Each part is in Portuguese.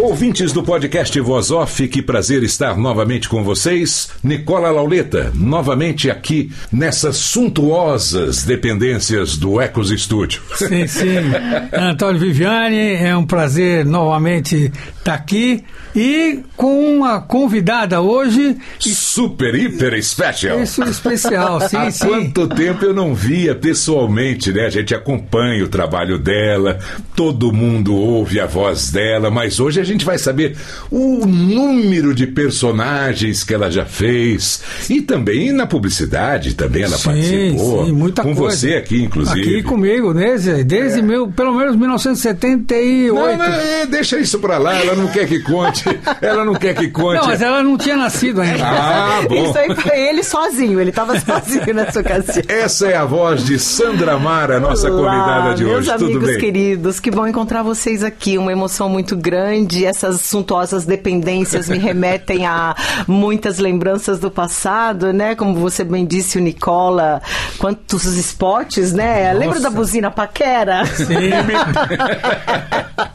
Ouvintes do podcast Voz Off, que prazer estar novamente com vocês. Nicola Lauleta, novamente aqui nessas suntuosas dependências do Ecos Estúdio. Sim, sim. Antônio Viviane, é um prazer novamente estar aqui e com uma convidada hoje. Super, hiper special. Isso, especial, sim, Há sim. quanto tempo eu não via pessoalmente, né? A gente acompanha o trabalho dela, todo mundo ouve a voz dela, mas hoje a gente vai saber o número de personagens que ela já fez e também na publicidade também ela Sim, participou. sim, muita com coisa. você aqui, inclusive. Aqui comigo, né, Zé? Desde meu, pelo menos 1978. Não, não, é, deixa isso pra lá, ela não quer que conte. Ela não quer que conte. Não, mas ela não tinha nascido ainda. Ah, bom. Isso aí foi ele sozinho, ele estava sozinho nessa ocasião. Essa é a voz de Sandra Mara, nossa Olá, convidada de meus hoje. Tudo amigos bem? queridos, que bom encontrar vocês aqui. Uma emoção muito grande. Essas suntuosas dependências me remetem a muitas lembranças do passado, né? Como você bem disse, o Nicola, quantos spots, né? Lembra da buzina Paquera? Sim.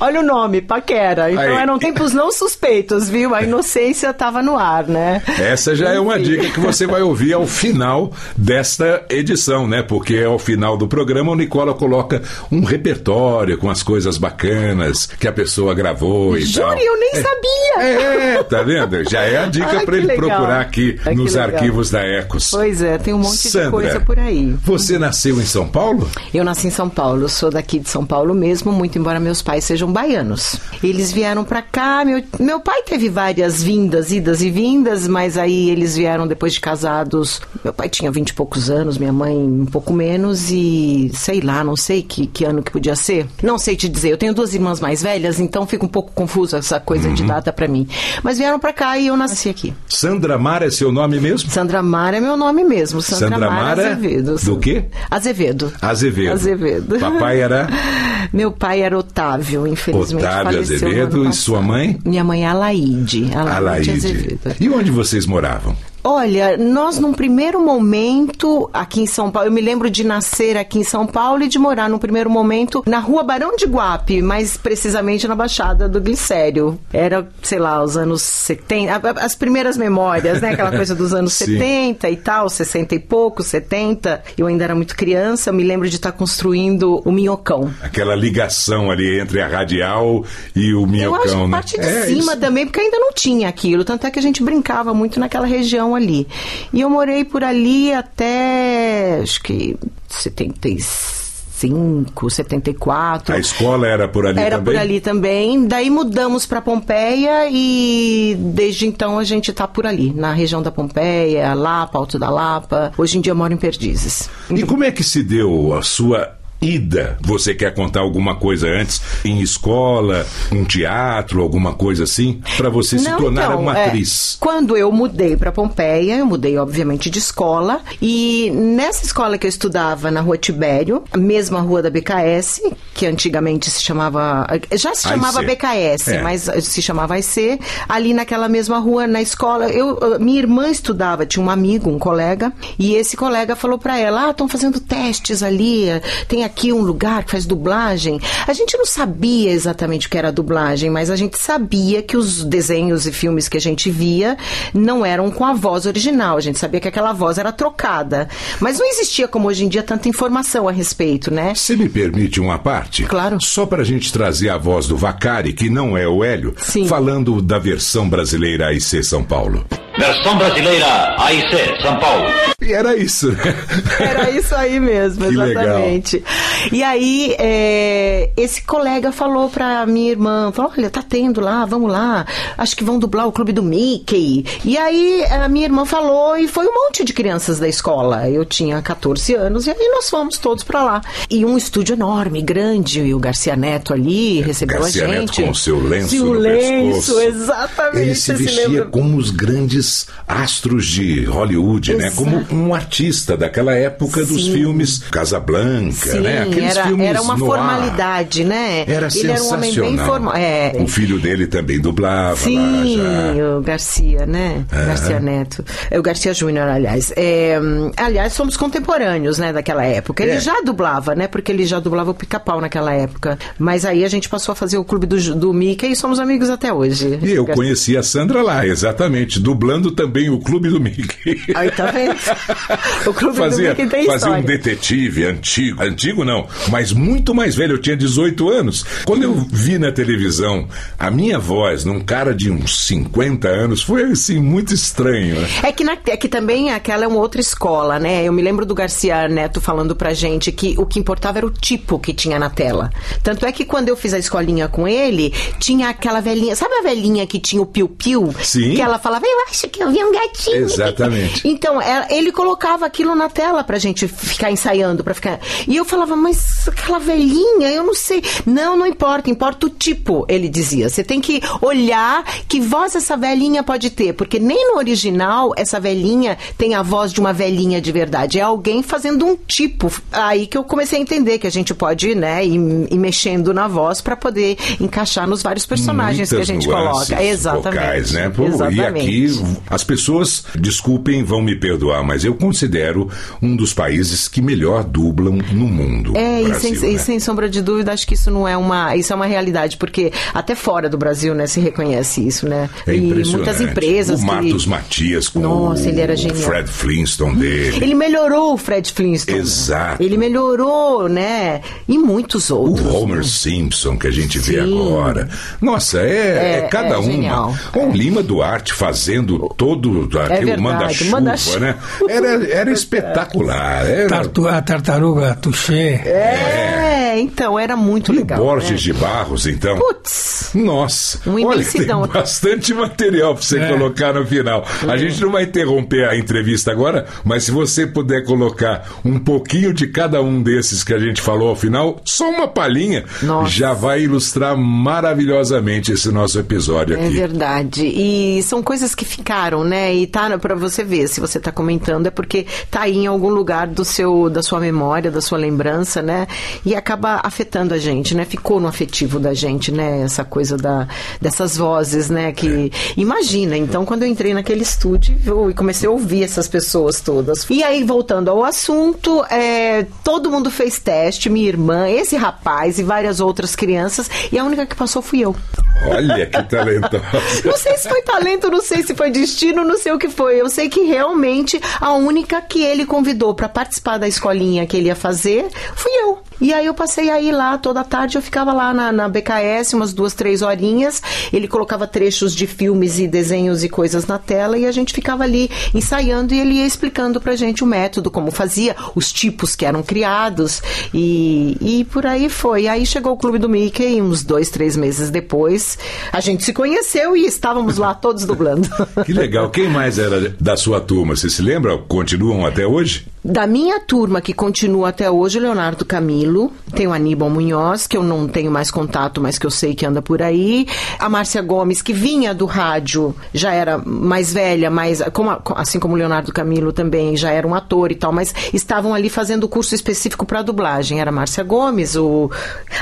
Olha o nome, Paquera. Então Aí. eram tempos não suspeitos, viu? A inocência estava no ar, né? Essa já é uma Enfim. dica que você vai ouvir ao final desta edição, né? Porque ao final do programa o Nicola coloca um repertório com as coisas bacanas que a pessoa gravou e tal. Júri, eu nem sabia. É, tá vendo? Já é a dica para ele legal. procurar aqui Ai, nos arquivos da Ecos. Pois é, tem um monte Sandra, de coisa por aí. Você nasceu em São Paulo? Eu nasci em São Paulo, sou daqui de São Paulo mesmo, muito embora meus pais sejam baianos. Eles vieram pra cá, meu, meu pai teve várias vindas, idas e vindas, mas aí eles vieram depois de casados. Meu pai tinha vinte e poucos anos, minha mãe um pouco menos e sei lá, não sei que, que ano que podia ser. Não sei te dizer, eu tenho duas irmãs mais velhas, então fica um pouco confusa essa coisa de data pra mim. Mas vieram pra cá e eu nasci aqui. Sandra Mara é seu nome mesmo? Sandra Mara é meu nome mesmo, Sandra, Sandra Mara Azevedo. do quê? Azevedo. Azevedo. Azevedo. Papai era Meu pai era Otávio, infelizmente. Otávio Azevedo e sua mãe? Minha mãe é Alaide. Alaide, Alaide. Azevedo. E onde vocês moravam? Olha, nós num primeiro momento aqui em São Paulo, eu me lembro de nascer aqui em São Paulo e de morar num primeiro momento na rua Barão de Guape, mais precisamente na Baixada do Glicério. Era, sei lá, os anos 70, a- a- as primeiras memórias, né? Aquela coisa dos anos Sim. 70 e tal, 60 e pouco, 70. Eu ainda era muito criança, eu me lembro de estar construindo o Minhocão. Aquela ligação ali entre a radial e o minhocão, Eu acho que né? parte de É, cima isso. também, porque ainda não tinha aquilo. Tanto é que a gente brincava muito naquela região ali. E eu morei por ali até, acho que 75, 74. A escola era por ali Era também? por ali também. Daí mudamos para Pompeia e desde então a gente tá por ali, na região da Pompeia, Lapa, Alto da Lapa. Hoje em dia eu moro em Perdizes. E como é que se deu a sua ida? Você quer contar alguma coisa antes? Em escola, um teatro, alguma coisa assim? Para você se Não, tornar então, uma é, atriz. Quando eu mudei para Pompeia, eu mudei obviamente de escola e nessa escola que eu estudava na Rua Tibério, a mesma rua da BKS, que antigamente se chamava, já se chamava AIC. BKS, É. mas se chamava AIC, ali naquela mesma rua na escola, eu minha irmã estudava, tinha um amigo, um colega, e esse colega falou para ela: "Ah, estão fazendo testes ali, tem aqui um lugar que faz dublagem". A gente não sabia exatamente o que era dublagem, mas a gente sabia que os desenhos e filmes que a gente via não eram com a voz original. A gente sabia que aquela voz era trocada. Mas não existia, como hoje em dia, tanta informação a respeito, né? Você me permite uma parte? Claro. Só para a gente trazer a voz do Vacari, que não é o Hélio, Sim. falando da versão brasileira AIC São Paulo. Versão brasileira, AIC, São Paulo. E era isso, né? Era isso aí mesmo, Que exatamente. E aí, é, esse colega falou pra minha irmã, falou, olha, tá tendo lá, vamos lá, acho que vão dublar o Clube do Mickey. E aí, a minha irmã falou, e foi um monte de crianças da escola. Eu tinha 14 anos, e aí nós fomos todos pra lá. E um estúdio enorme, grande, e o Garcia Neto ali recebeu Garcia a Neto gente. com o seu lenço o no lenço, pescoço. exatamente. Ele se vestia lembra? como os grandes astros de Hollywood, né? Exato. Como um artista daquela época dos Sim. filmes Casablanca, Sim, né? Aqueles era, filmes era uma no ar. formalidade, né? Era Ele era um homem bem sensacional. formal. É, O filho dele também dublava Sim, o Garcia, né? Garcia Neto. É o Garcia Júnior, aliás. É, aliás, somos contemporâneos, né, daquela época. Ele É. já dublava, né? Porque ele já dublava o pica-pau naquela época. Mas aí a gente passou a fazer o clube do, do Mickey e somos amigos até hoje. E eu Gar- conheci a Sandra lá, exatamente, dublando também o Clube do Mickey. Aí, tá vendo? o clube fazia, do Mickey tem fazia um história. detetive antigo, antigo não, mas muito mais velho, eu tinha 18 anos. Quando eu vi na televisão a minha voz num cara de uns 50 anos, foi assim, muito estranho. né? É que, na- é que também aquela é uma outra escola, né? Eu me lembro do Garcia Neto falando pra gente que o que importava era o tipo que tinha na tela. Tanto é que quando eu fiz a escolinha com ele, tinha aquela velhinha. Sabe a velhinha que tinha o piu-piu? Sim. Que ela falava, eu acho que eu vi um gatinho. Exatamente. Então, é- ele colocava aquilo na tela pra gente ficar ensaiando, pra ficar. E eu falava, mas aquela velhinha, eu não sei. Não, não importa, importa o tipo, ele dizia. Você tem que olhar que voz essa velhinha pode ter, porque nem no original essa velhinha tem a voz de uma velhinha de verdade. É alguém fazendo um tipo. Aí que eu comecei a entender que a gente pode, né, ir, ir mexendo na voz pra poder encaixar nos vários personagens que a Muitas gente coloca. Exatamente. Vocais, né? Pô, Exatamente. E aqui, as pessoas, desculpem, vão me perdoar, mas eu considero um dos países que melhor dublam no mundo. É, o e, Brasil, sem, e né? sem sombra de dúvida, acho que isso não é uma. Isso é uma realidade, porque até fora do Brasil, né, se reconhece isso, né? É e muitas empresas. O que- Marcos Matias com Nossa, o ele era genial. Fred Flintstone dele. Ele melhorou o Fred Flintstone. Exato. Ele melhorou, né? E muitos O outros. Homer Simpson que a gente vê Sim. agora. Nossa, é, É, é cada é uma. genial. O Lima Duarte fazendo todo aquele É verdade, manda-chuva, manda-chuva. né? Era, era espetacular. Era... Tartu- a tartaruga Touché. É, então, era muito E legal. Borges né? de Barros, então. Putz. Nossa, Um olha, tem bastante material para você É. colocar no final. A gente não vai interromper a entrevista agora, mas se você puder colocar um pouquinho de cada um desses que a gente falou ao final, só uma palhinha, Nossa. já vai ilustrar maravilhosamente esse nosso episódio É aqui. verdade. E são coisas que ficaram, né? E tá para você ver, se você tá comentando é porque tá aí em algum lugar do seu da sua memória, da sua lembrança, né? E acaba afetando a gente, né? Ficou no afetivo da gente, né? Essa coisa da dessas vozes, né, que imagina. Então, quando eu entrei naquele estúdio eu, e comecei a ouvir essas pessoas todas. E aí voltando ao assunto, é, todo mundo fez teste, minha irmã, esse rapaz e várias outras crianças, e a única que passou fui eu. Olha que talentosa. Não sei se foi talento, não sei se foi destino, não sei o que foi. Eu sei que realmente a única que ele convidou para participar da escolinha que ele ia fazer fui eu. E aí eu passei aí lá toda tarde, eu ficava lá na, na BKS umas duas, três horinhas. Ele colocava trechos de filmes e desenhos e coisas na tela e a gente ficava ali ensaiando e ele ia explicando pra gente o método, como fazia, os tipos que eram criados e, e por aí foi. Aí chegou o Clube do Mickey uns dois, três meses depois. A gente se conheceu e estávamos lá todos dublando. Que legal. Quem mais era da sua turma? Você se lembra? Continuam até hoje? Da minha turma, que continua até hoje, Leonardo Camilo, tem o Aníbal Munhoz, que eu não tenho mais contato, mas que eu sei que anda por aí. A Márcia Gomes, que vinha do rádio, já era mais velha, mais, como a- assim como o Leonardo Camilo também, já era um ator e tal, mas estavam ali fazendo o curso específico para dublagem. Era a Márcia Gomes, o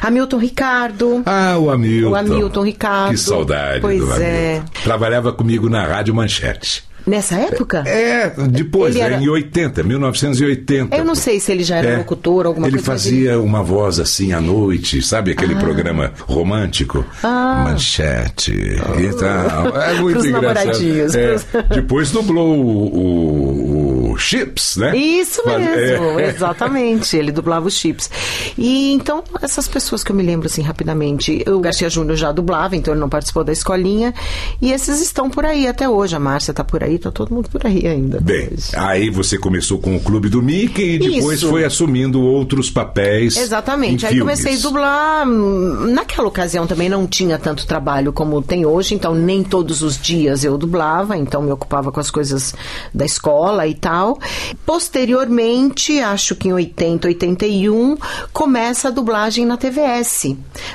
Hamilton Ricardo. Ah, o Hamilton. O Hamilton Ricardo. Que saudade Pois do Hamilton. é. Trabalhava comigo na Rádio Manchete. Nessa época? É, depois, Ele né, era- em 80, 1980. Eu não sei se ele já era É. locutor, alguma ele coisa. mas fazia uma voz assim à noite, sabe aquele programa romântico? Ah. Manchete e tal. É muito engraçado. É. Depois dublou o, o- o Chips, né? Isso Faz- mesmo, é. exatamente. Ele dublava os chips. E então, essas pessoas que eu me lembro assim rapidamente, o Garcia Júnior já dublava, então ele não participou da escolinha. E esses estão por aí até hoje. A Márcia tá por aí, tá todo mundo por aí ainda. Bem, aí você começou com o Clube do Mickey e depois Isso. foi assumindo outros papéis. Exatamente. Aí comecei a filmes. dublar. hum, Naquela ocasião também não tinha tanto trabalho como tem hoje, então nem todos os dias eu dublava, então me ocupava com as coisas da escola e tal. Posteriormente, acho que em 80, 81, começa a dublagem na TVS,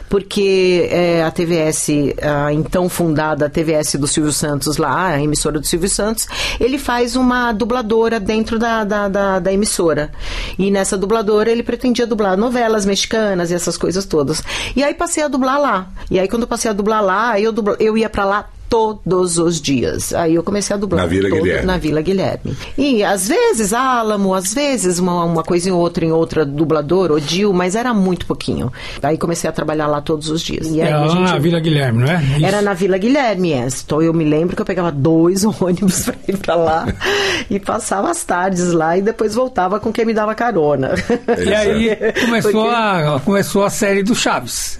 porque é, a TVS, a então fundada a TVS do Silvio Santos lá, a emissora do Silvio Santos, ele faz uma dubladora dentro da, da, da, da emissora. E nessa dubladora ele pretendia dublar novelas mexicanas e essas coisas todas. E aí passei a dublar lá. E aí quando eu passei a dublar lá, eu, dubla- eu ia pra lá todos os dias. Aí eu comecei a dublar Na Vila todo- Guilherme. na Vila Guilherme. E às vezes Álamo, às vezes uma, uma coisa em outra em outra dubladora, Odil, mas era muito pouquinho. Aí comecei a trabalhar lá todos os dias. E aí Era gente- na Vila Guilherme, não é? Isso. era na Vila Guilherme, é. Então eu me lembro que eu pegava dois ônibus pra ir pra lá e passava as tardes lá e depois voltava com quem me dava carona. E aí começou, Porque- a, começou a série do Chaves.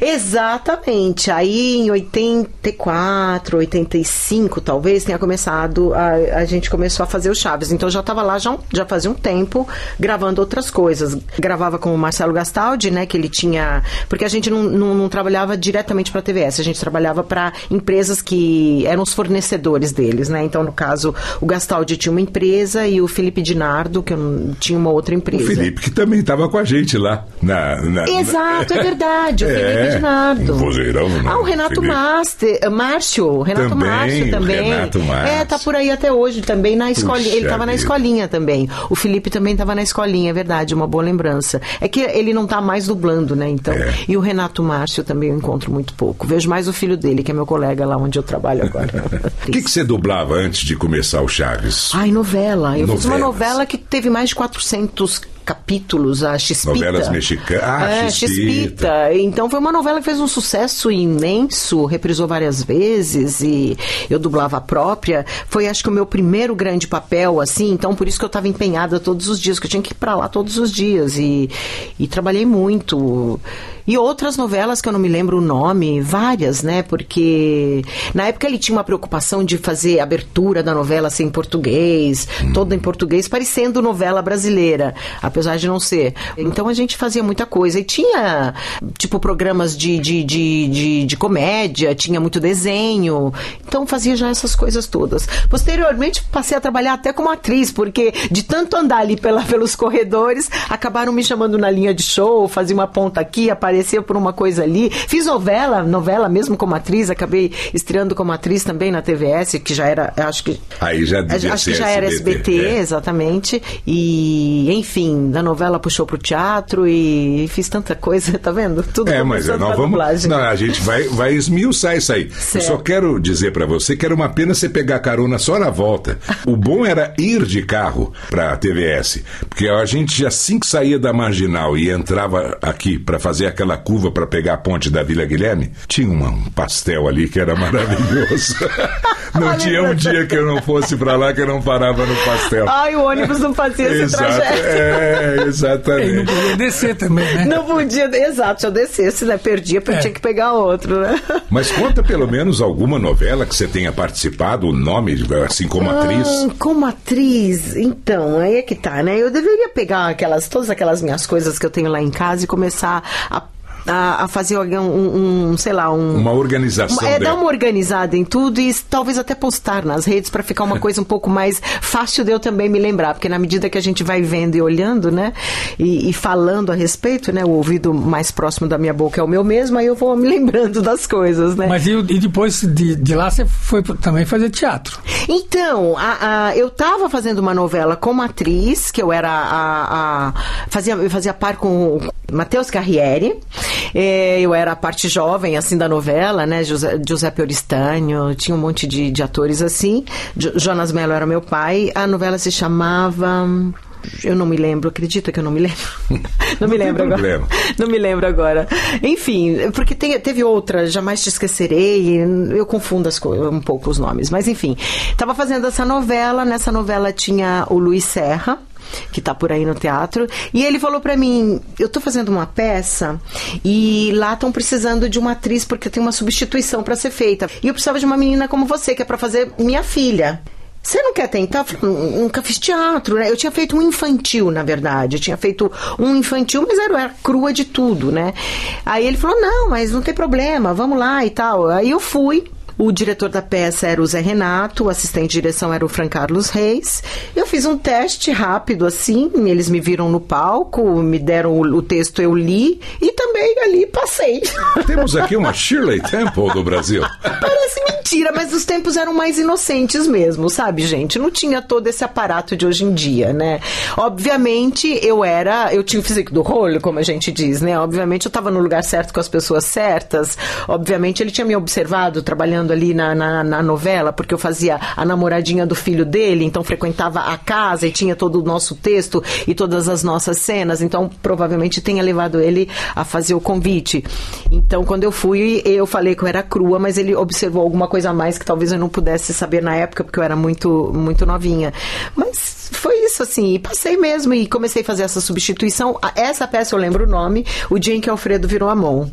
Exatamente. Aí em 84, 85, talvez, tenha começado, a, a gente começou a fazer o Chaves. Então eu já estava lá já, já fazia um tempo gravando outras coisas. Gravava com o Marcelo Gastaldi, né? Que ele tinha. Porque a gente não, não, não trabalhava diretamente para a TVS, a gente trabalhava para empresas que eram os fornecedores deles, né? Então, no caso, o Gastaldi tinha uma empresa e o Felipe Dinardo, que tinha uma outra O empresa. Felipe, que também estava com a gente lá. Na, na- Exato, é verdade. O É, Felipe Dinardo. um vozeirão, né? Ah, o Renato. Master, Márcio, Renato Também, Márcio o também. Renato Márcio. É, tá por aí até hoje também na escolinha. Puxa Ele tava na vida. escolinha também. O Felipe também tava na escolinha, é verdade, uma boa lembrança. É que ele não tá mais dublando, né? Então. É. E o Renato Márcio também eu encontro muito pouco. Vejo mais o filho dele, que é meu colega lá onde eu trabalho agora. O que, que você dublava antes de começar o Chaves? Ai, novela. Eu fiz uma Novelas. novela que teve mais de 400 capítulos, a Chispita. Novelas mexicanas. Ah, é. Chispita. Então foi uma novela que fez um sucesso imenso, reprisou várias vezes e eu dublava a própria. Foi acho que o meu primeiro grande papel, assim, então por isso que eu estava empenhada todos os dias, que eu tinha que ir pra lá todos os dias e, e trabalhei muito. E outras novelas que eu não me lembro o nome, várias, né? Porque na época ele tinha uma preocupação de fazer a abertura da novela ser em português, toda em português, parecendo novela brasileira, apesar de não ser. Então a gente fazia muita coisa. E tinha, tipo, programas de, de, de, de, de comédia, tinha muito desenho. Então fazia já essas coisas todas. Posteriormente passei a trabalhar até como atriz, porque de tanto andar ali pela, pelos corredores, acabaram me chamando na linha de show, fazia uma ponta aqui, aparecia por uma coisa ali. Fiz novela, novela mesmo como atriz, acabei estreando como atriz também na TVS, que já era, acho que Aí já devia Acho que já era SBT, é. exatamente. E, enfim, da novela puxou pro teatro e fiz tanta coisa, tá vendo? Tudo É, mas nós na vamos. dublagem. Não, a gente vai, vai esmiuçar isso aí. Eu Certo. só quero dizer pra você que era uma pena você pegar carona só na volta. O bom era ir de carro pra TVS. Porque a gente, assim que saía da marginal e entrava aqui pra fazer aquela curva pra pegar a ponte da Vila Guilherme, tinha um pastel ali que era maravilhoso. não tinha um dia que eu não fosse pra lá que eu não parava no pastel. Ai, o ônibus não fazia esse Exato, trajeto. é, E não exatamente. podia descer também, né? Não podia, exato, se eu descesse, né? Perdia, porque É. tinha que pegar outro, né? Mas conta pelo menos alguma novela que você tenha participado, o nome, assim como atriz. Ah, como atriz, então, aí é que tá, né? Eu deveria pegar aquelas, todas aquelas minhas coisas que eu tenho lá em casa e começar a, a, a fazer algum, um, um, sei lá, um. Uma organização É, dela. dar uma organizada em tudo e talvez até postar nas redes para ficar uma coisa um pouco mais fácil de eu também me lembrar, porque na medida que a gente vai vendo e olhando, né, e, e falando a respeito, né, o ouvido mais próximo da minha boca é o meu mesmo, aí eu vou me lembrando das coisas, né. Mas e, e depois de, de lá você foi também fazer teatro. Então, a- a- eu estava fazendo uma novela como atriz, que eu era a, a- fazia eu fazia par com o Matheus Carriere. Eh, eu era a parte jovem assim da novela, né? José, Giuseppe Oristânio, tinha um monte de, de atores assim. Jo- Jonas Mello era meu pai. A novela se chamava Eu não me lembro, acredita que eu não me lembro? não me Não tem lembro agora. problema. Não me lembro agora. Enfim, porque tem- teve outra, Jamais Te Esquecerei, eu confundo as um pouco os nomes, mas enfim. Tava fazendo essa novela, nessa novela tinha o Luiz Serra, que tá por aí no teatro, e ele falou pra mim, eu tô fazendo uma peça e lá estão precisando de uma atriz porque tem uma substituição pra ser feita. E eu precisava de uma menina como você, que é pra fazer minha filha. Você não quer tentar? Eu falei, "Nun- Nunca fiz teatro, né? Eu tinha feito um infantil, na verdade. Eu tinha feito um infantil, mas era, era crua de tudo, né? Aí ele falou, não, mas não tem problema, vamos lá e tal. Aí eu fui. O diretor da peça era o Zé Renato, o assistente de direção era o Fran Carlos Reis. Eu fiz um teste rápido assim, eles me viram no palco, me deram o, o texto, eu li e também ali passei. Temos aqui uma Shirley Temple do Brasil. Parece mentira, mas os tempos eram mais inocentes mesmo, sabe, gente? Não tinha todo esse aparato de hoje em dia, né? Obviamente, eu era. Eu tinha o físico do rolo, como a gente diz, né? Obviamente, eu estava no lugar certo com as pessoas certas. Obviamente, ele tinha me observado trabalhando ali na, na, na novela, porque eu fazia a namoradinha do filho dele, então frequentava a casa e tinha todo o nosso texto e todas as nossas cenas. Então, provavelmente tenha levado ele a fazer o convite. Então, quando eu fui, eu falei que eu era crua, mas ele observou alguma coisa a mais que talvez eu não pudesse saber na época, porque eu era muito, muito novinha. Mas foi isso, assim, e passei mesmo e comecei a fazer essa substituição. Essa peça eu lembro o nome, O Dia em que Alfredo Virou a Mão.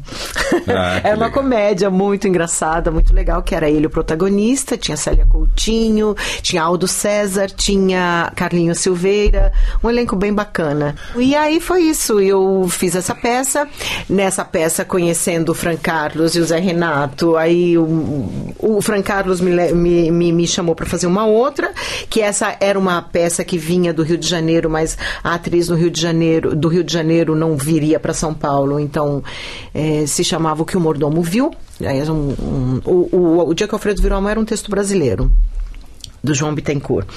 Ah, era uma legal. comédia muito engraçada, muito legal, que era ele o protagonista, tinha Célia Coutinho, tinha Aldo César, tinha Carlinhos Silveira, um elenco bem bacana. E aí foi isso, eu fiz essa peça, nessa peça conhecendo o Fran Carlos e o Zé Renato, aí o, o Fran Carlos me, me, me, me chamou para fazer uma outra, que essa era uma peça que vinha do Rio de Janeiro, mas a atriz do Rio de Janeiro, do Rio de Janeiro não viria para São Paulo, então eh, se chamava O que o Mordomo Viu. Aí um- um- o, o, o Dia que Alfredo virou a mão era um texto brasileiro do João Bittencourt.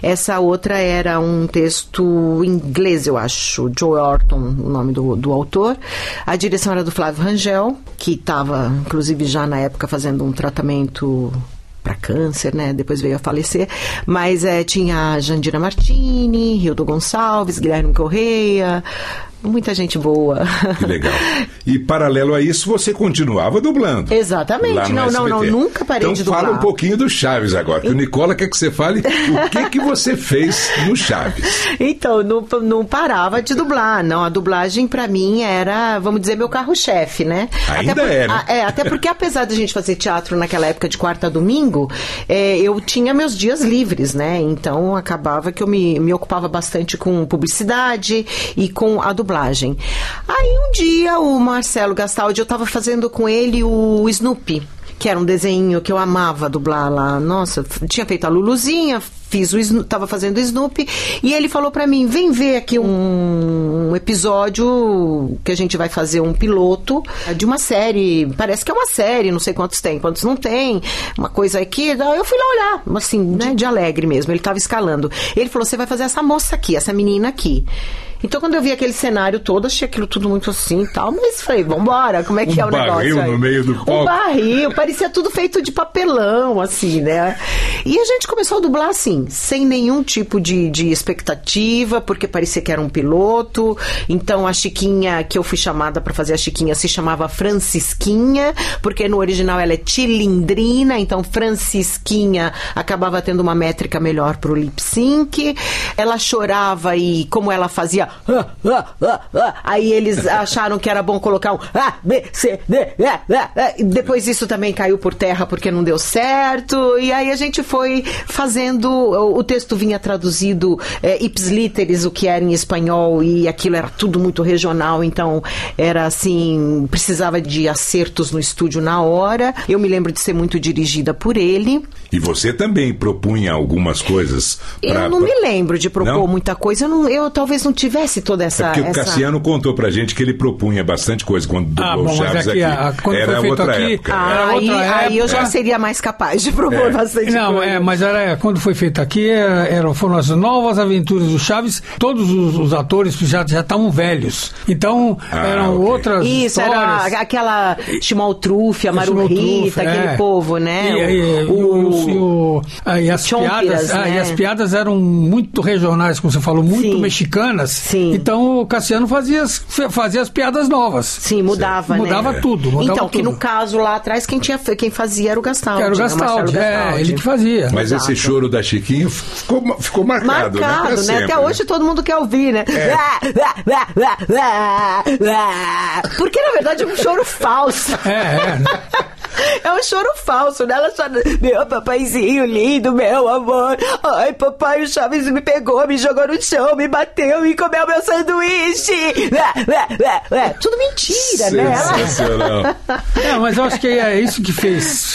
Essa outra era um texto inglês, eu acho, Joe Orton, o nome do, do autor. A direção era do Flávio Rangel, que estava, inclusive, já na época fazendo um tratamento para câncer, né? Depois veio a falecer. Mas é, tinha Jandira Martini, Rildo Gonçalves, Guilherme Correia, muita gente boa. Que legal. E paralelo a isso, você continuava dublando. Exatamente. Não, não, não, nunca parei então de dublar. fala um pouquinho do Chaves agora, que o Nicola quer que você fale o que que você fez no Chaves. Então, não, não parava de dublar. Não, a dublagem pra mim era, vamos dizer, meu carro-chefe, né? Ainda até por- é, né? a- é, até porque apesar da gente fazer teatro naquela época de quarta a domingo, é, eu tinha meus dias livres, né? Então acabava que eu me, me ocupava bastante com publicidade e com a dublagem. Aí um dia o Marcelo Gastaldi, eu tava fazendo com ele o Snoopy que era um desenho que eu amava dublar lá. Nossa, tinha feito a Luluzinha, fiz o Sno- tava fazendo o Snoopy, e ele falou pra mim: "Vem ver aqui um, um episódio que a gente vai fazer um piloto de uma série, parece que é uma série, não sei quantos tem, quantos não tem, uma coisa aqui". Eu fui lá olhar, assim, né, de alegre mesmo. Ele tava escalando. Ele falou: "Você vai fazer essa moça aqui, essa menina aqui". Então, quando eu vi aquele cenário todo, achei aquilo tudo muito assim e tal, mas falei, vambora, como é que Um é o negócio? barril aí? no meio do palco. Um barril, parecia tudo feito de papelão, assim, né? E a gente começou a dublar assim, sem nenhum tipo de, de expectativa, porque parecia que era um piloto. Então a Chiquinha, que eu fui chamada para fazer a Chiquinha, se chamava Francisquinha, porque no original ela é Tilindrina, então Francisquinha acabava tendo uma métrica melhor pro lip sync. Ela chorava e como ela fazia, aí eles acharam que era bom colocar um A, B, C, D, E, depois isso também caiu por terra porque não deu certo. E aí a gente foi fazendo. O, texto vinha traduzido é, ips literis, o que era em espanhol, e aquilo era tudo muito regional, então era assim, precisava de acertos no estúdio na hora. Eu me lembro de ser muito dirigida por ele. E você também propunha algumas coisas pra, eu não pra- me lembro de propor Não? muita coisa. Eu, não- eu talvez não tivesse toda É essa. porque o essa... Cassiano contou pra gente que ele propunha bastante coisa quando dublou Ah, o bom, Chaves aqui, aqui. a- quando Era foi feito outra aqui- época. Ah, é. Era aí, outra aí eu já época. seria mais capaz de propor É. bastante Não, coisa. é, mas era, quando foi feito aqui, era, eram- foram as novas aventuras do Chaves. Todos os, os atores já já estavam velhos. Então, Ah, eram ok. outras Isso, histórias. era aquela Chimaltrufia, Marurita, Maltruf, aquele é. povo, né? E, O- o- e o- ah, as Chompiras, piadas, ah, e né? as piadas piadas eram muito regionais, como você falou, muito Sim. mexicanas. Sim. Então o Cassiano fazia as, fazia as piadas novas. Sim, mudava, né? Mudava tudo. Mudava então, que tudo. no caso lá atrás, quem, tinha, quem fazia era o Gastaldi. Era o né? Gastaldi, é, Gastaldi. ele que fazia. Mas Exato. esse choro da Chiquinho ficou, ficou marcado, né? Marcado, né? sempre, Até hoje todo mundo quer ouvir, né? Porque na verdade é um choro falso. É, é. É um choro falso, né? Ela só. Meu papaizinho lindo, meu amor. Ai, papai, o Chaves me pegou, me jogou no chão, me bateu e comeu meu sanduíche. Tudo mentira, né? Sensacional. É, mas eu acho que é isso que fez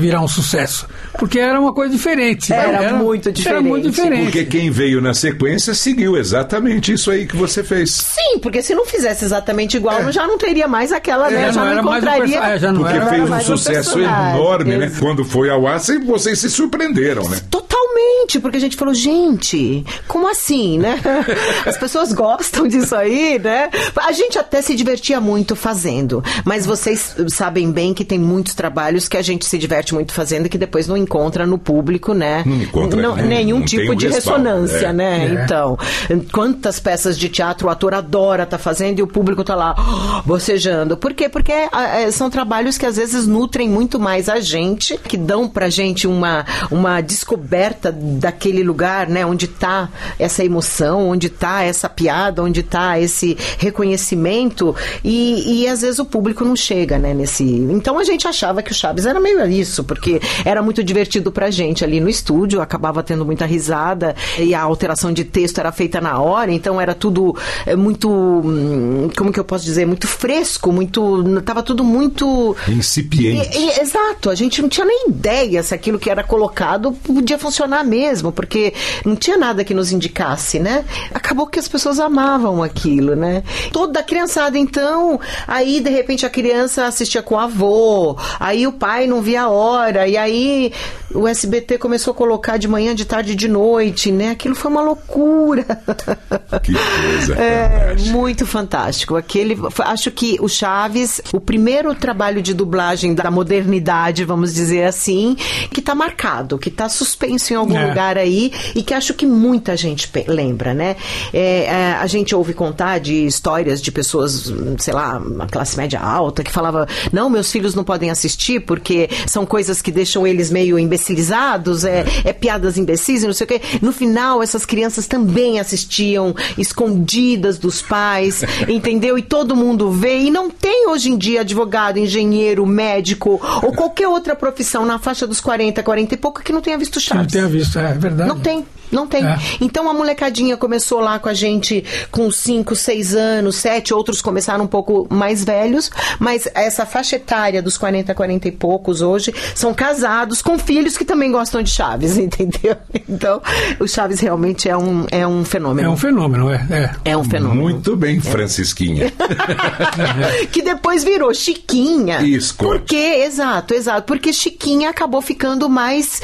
virar um sucesso. Porque era uma coisa diferente. né? Era muito Era muito diferente. diferente. Porque quem veio na sequência seguiu exatamente isso aí que você fez. Sim, porque se não fizesse exatamente igual, já não teria mais aquela, né? É, já não não, era mais um encontraria. perso- é, já não Porque era fez um um sucesso enorme, né? Ex- Quando foi ao ar, vocês se surpreenderam, né? Totalmente, porque a gente falou, gente, como assim, né? As pessoas gostam disso aí, né? A gente até se divertia muito fazendo, mas vocês sabem bem que tem muitos trabalhos que a gente se diverte muito fazendo e que depois não encontra no público, né? Não encontra, Não- não- nenhum não tem tipo um de respaldo, ressonância, é. né? É. Então, quantas peças de teatro o ator adora tá fazendo e o público tá lá "Oh", bocejando. Por quê? Porque ah, eh, são trabalhos que às vezes nutrem muito mais a gente, que dão pra gente uma, uma descoberta daquele lugar, né? Onde tá essa emoção, onde tá essa piada, onde tá esse reconhecimento e, e às vezes o público não chega, né? Nesse... Então a gente achava que o Chaves era meio isso, porque era muito divertido pra gente ali no estúdio, acabava tendo muita risada e a alteração de texto era feita na hora, então era tudo é, muito, hum, como que eu posso dizer, muito fresco, muito, tava tudo muito Incipiente. E- e- exato, a gente não tinha nem ideia se aquilo que era colocado podia funcionar mesmo, porque não tinha nada que nos indicasse, né? Acabou que as pessoas amavam aquilo, né? Toda a criançada, então, aí de repente a criança assistia com o avô, aí o pai não via a hora, e aí o SBT começou a colocar de manhã, de tarde, de noite, né? Aquilo foi uma loucura. Que coisa É, fantástica. muito fantástico. Aquele, acho que o Chaves, o primeiro trabalho de dublagem da modernidade, vamos dizer assim, que tá marcado, que tá suspenso em algum É. lugar aí e que acho que muita gente lembra, né? É, é, a gente ouve contar de histórias de pessoas, sei lá, uma classe média alta, que falava: não, meus filhos não podem assistir porque são coisas que deixam eles meio imbecilizados, é, é piadas imbecis e não sei o quê. No final, essas crianças também assistiam escondidas dos pais, entendeu? E todo mundo vê. E não tem hoje em dia advogado, engenheiro, médico ou qualquer outra profissão na faixa dos 40, 40 e pouco que não tenha visto Que não Chaves. tenha visto, é verdade. Não tem, não tem. É. Então a molecadinha começou lá com a gente com 5, 6 anos, 7, outros começaram um pouco mais velhos, mas essa faixa etária dos 40, 40 e poucos hoje são casados com filhos que também gostam de Chaves, entendeu? Então, o Chaves realmente é um, é um fenômeno. É um fenômeno, é. é. É um fenômeno. Muito bem, Francisquinha. que depois virou Chiquinha. Isso, Por conte. quê? Exato, exato. Porque Chiquinha acabou ficando mais.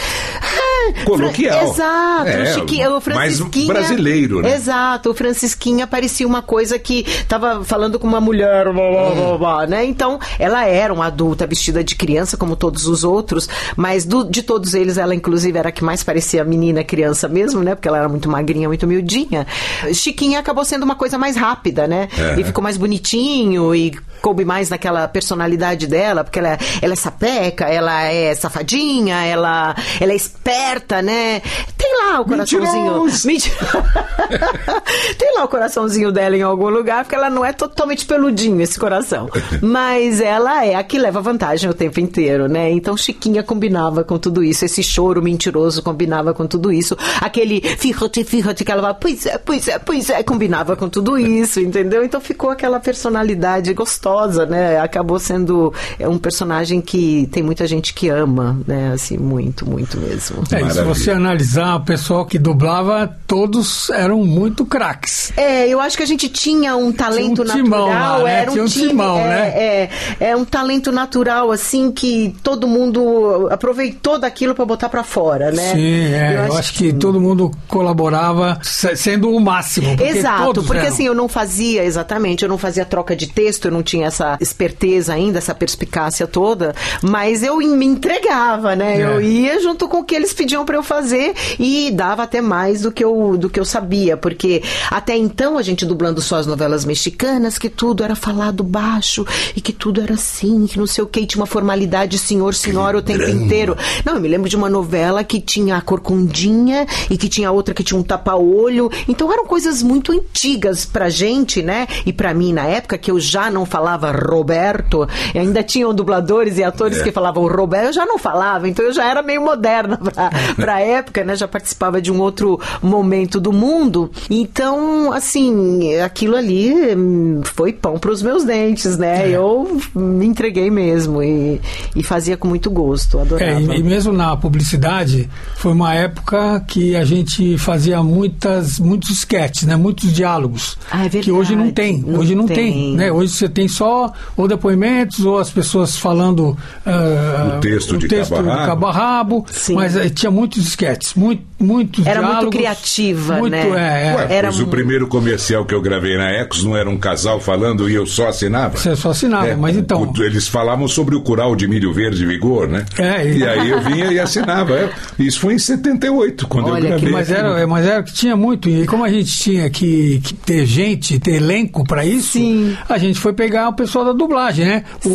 Coloquial. Exato. É, o Chiquinha, o mais Francisquinha. brasileiro, né? Exato. O Francisquinha parecia uma coisa que tava falando com uma mulher, blá, blá, blá, blá, né? Então, ela era uma adulta vestida de criança, como todos os outros, mas do- de todos eles, ela inclusive era a que mais parecia menina, criança mesmo, né? Porque ela era muito magrinha, muito miudinha. Chiquinha acabou sendo uma coisa mais rápida, né? É. E ficou mais bonitinho e coube mais naquela personalidade dela, porque ela, ela é sapeca, ela é safadinha, ela, ela é esperta, né? Tem lá o coraçãozinho. Mentira. Tem lá o coraçãozinho dela em algum lugar, porque ela não é totalmente peludinho, esse coração. Mas ela é a que leva vantagem o tempo inteiro, né? Então Chiquinha combinava com tudo isso, esse choro mentiroso combinava com tudo isso. Aquele firrote, firrote que ela fala, pois é, pois é, pois é, combinava com tudo isso, entendeu? Então ficou aquela personalidade gostosa, né? Acabou sendo é, um personagem que tem muita gente que ama, né? Assim, muito, muito mesmo. É, e se você analisar o pessoal que dublava, todos eram muito craques. É, eu acho que a gente tinha um talento Tinha um timão natural. lá, né? Era um Tinha um time, timão, é, né? É, é um talento natural, assim, que todo mundo aproveitou daquilo pra botar pra fora, né? Sim, é, eu, acho que, todo mundo colaborava se- sendo o máximo. porque Exato, todos porque eram. assim, eu não fazia exatamente, eu não fazia troca de texto, eu não tinha essa esperteza ainda, essa perspicácia toda, mas eu me entregava, né? É. Eu ia junto com o que eles pediam pra eu fazer e intimidava até mais do que eu, do que eu sabia, porque até então a gente dublando só as novelas mexicanas, que tudo era falado baixo e que tudo era assim, que não sei o que, tinha uma formalidade senhor, senhora o tempo inteiro. Não, eu me lembro de uma novela que tinha a corcundinha e que tinha outra que tinha um tapa-olho. Então eram coisas muito antigas pra gente, né? E pra mim na época que eu já não falava Roberto, e ainda tinham dubladores e atores É. que falavam Roberto, eu já não falava, então eu já era meio moderna pra, pra época, né? Já participava de um outro momento do mundo. Então, assim, aquilo ali hum, foi pão pros meus dentes, né? Eu me entreguei mesmo e, e fazia com muito gosto, adorava. É, e, e mesmo na publicidade, foi uma época que a gente fazia muitas, muitos sketches, né? muitos diálogos. Ah, é que hoje não tem. verdade, não hoje não tem. tem. né? Hoje você tem só ou depoimentos ou as pessoas falando ah, O texto de texto cabo a rabo. cabo a rabo, Sim. mas eh, tinha muitos sketches, muito, muitos Era muito diálogos. criativa, muito, né? É, é. Ué, Era pois o mu- primeiro comercial que eu gravei na Ecos não era um casal falando e eu só assinava? Você só assinava, É, mas então. o- Eles falavam sobre o curau de milho verde e vigor, né? É, e- e aí eu vinha e assinava. Isso foi em 78, quando Olha eu que gravei. Mas aquilo. era, mas era que tinha muito. E como a gente tinha que, que ter gente, ter elenco para isso, Sim. a gente foi pegar o pessoal da dublagem, né? O,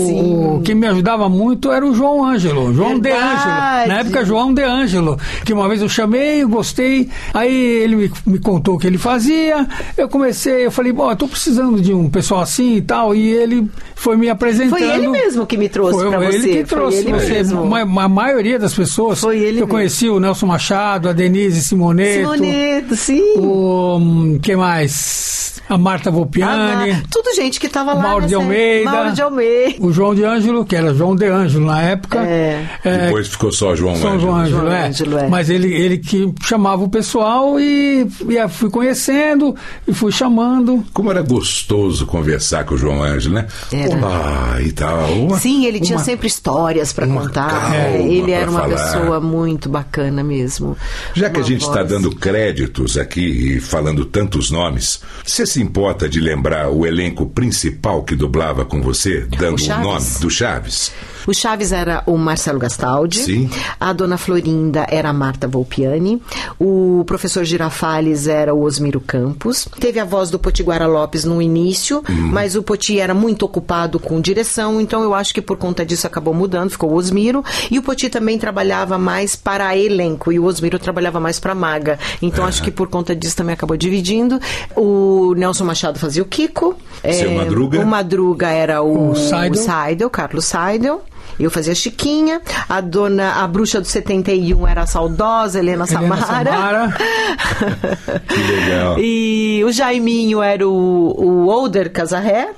o- quem me ajudava muito era o João Ângelo, João De Verdade. Ângelo. Na época, João De Ângelo, que uma vez eu chamei, gostei, aí ele me, me contou o que ele fazia, eu comecei, eu falei, bom, eu tô precisando de um pessoal assim e tal, e ele foi me apresentando. Foi ele mesmo que me trouxe Foi pra ele você. que Foi trouxe ele você. mesmo. Ma- A, maioria das pessoas Foi ele que eu mesmo. conheci, o Nelson Machado, a Denise Simoneto, Simoneto, sim. o hum, que mais? A Marta Volpiani, Ah, tudo gente que tava lá. Mauro de Almeida. Mauro de Almeida. o João de Ângelo, que era João de Ângelo na época. É. É, Depois ficou só João São Ângelo. João Ângelo, João é. Ângelo, é. Mas ele, ele que chamava o pessoal e, e eu fui conhecendo e fui chamando. Como era gostoso conversar com o João Ângelo, né? Era. Ah, e tal. Uma- Sim, ele tinha uma- sempre histórias para contar. calma É, ele era uma falar. pessoa muito bacana mesmo. Já que a gente está dando créditos aqui e falando tantos nomes, você se importa de lembrar o elenco principal que dublava com você, dando o, Chaves? nome do Chaves? O Chaves era o Marcelo Gastaldi. Sim. A dona Florinda era a Marta Volpiani. O professor Girafales era o Osmiro Campos. Teve a voz do Potiguara Lopes no início, Uhum. mas o Poti era muito ocupado com direção, então eu acho que por conta disso acabou mudando, ficou o Osmiro. E o Poti também trabalhava mais para elenco e o Osmiro trabalhava mais para Maga. Então acho que por conta disso também acabou dividindo. O Nelson Machado fazia o Kiko. Seu Madruga. O Madruga era o, O Seidel. o Seidel, Carlos Seidel. Eu fazia Chiquinha, a dona, a bruxa do 71 era a saudosa Helena, Helena Samara. Samara. Que legal. E o Jaiminho era o, o Older Casarré.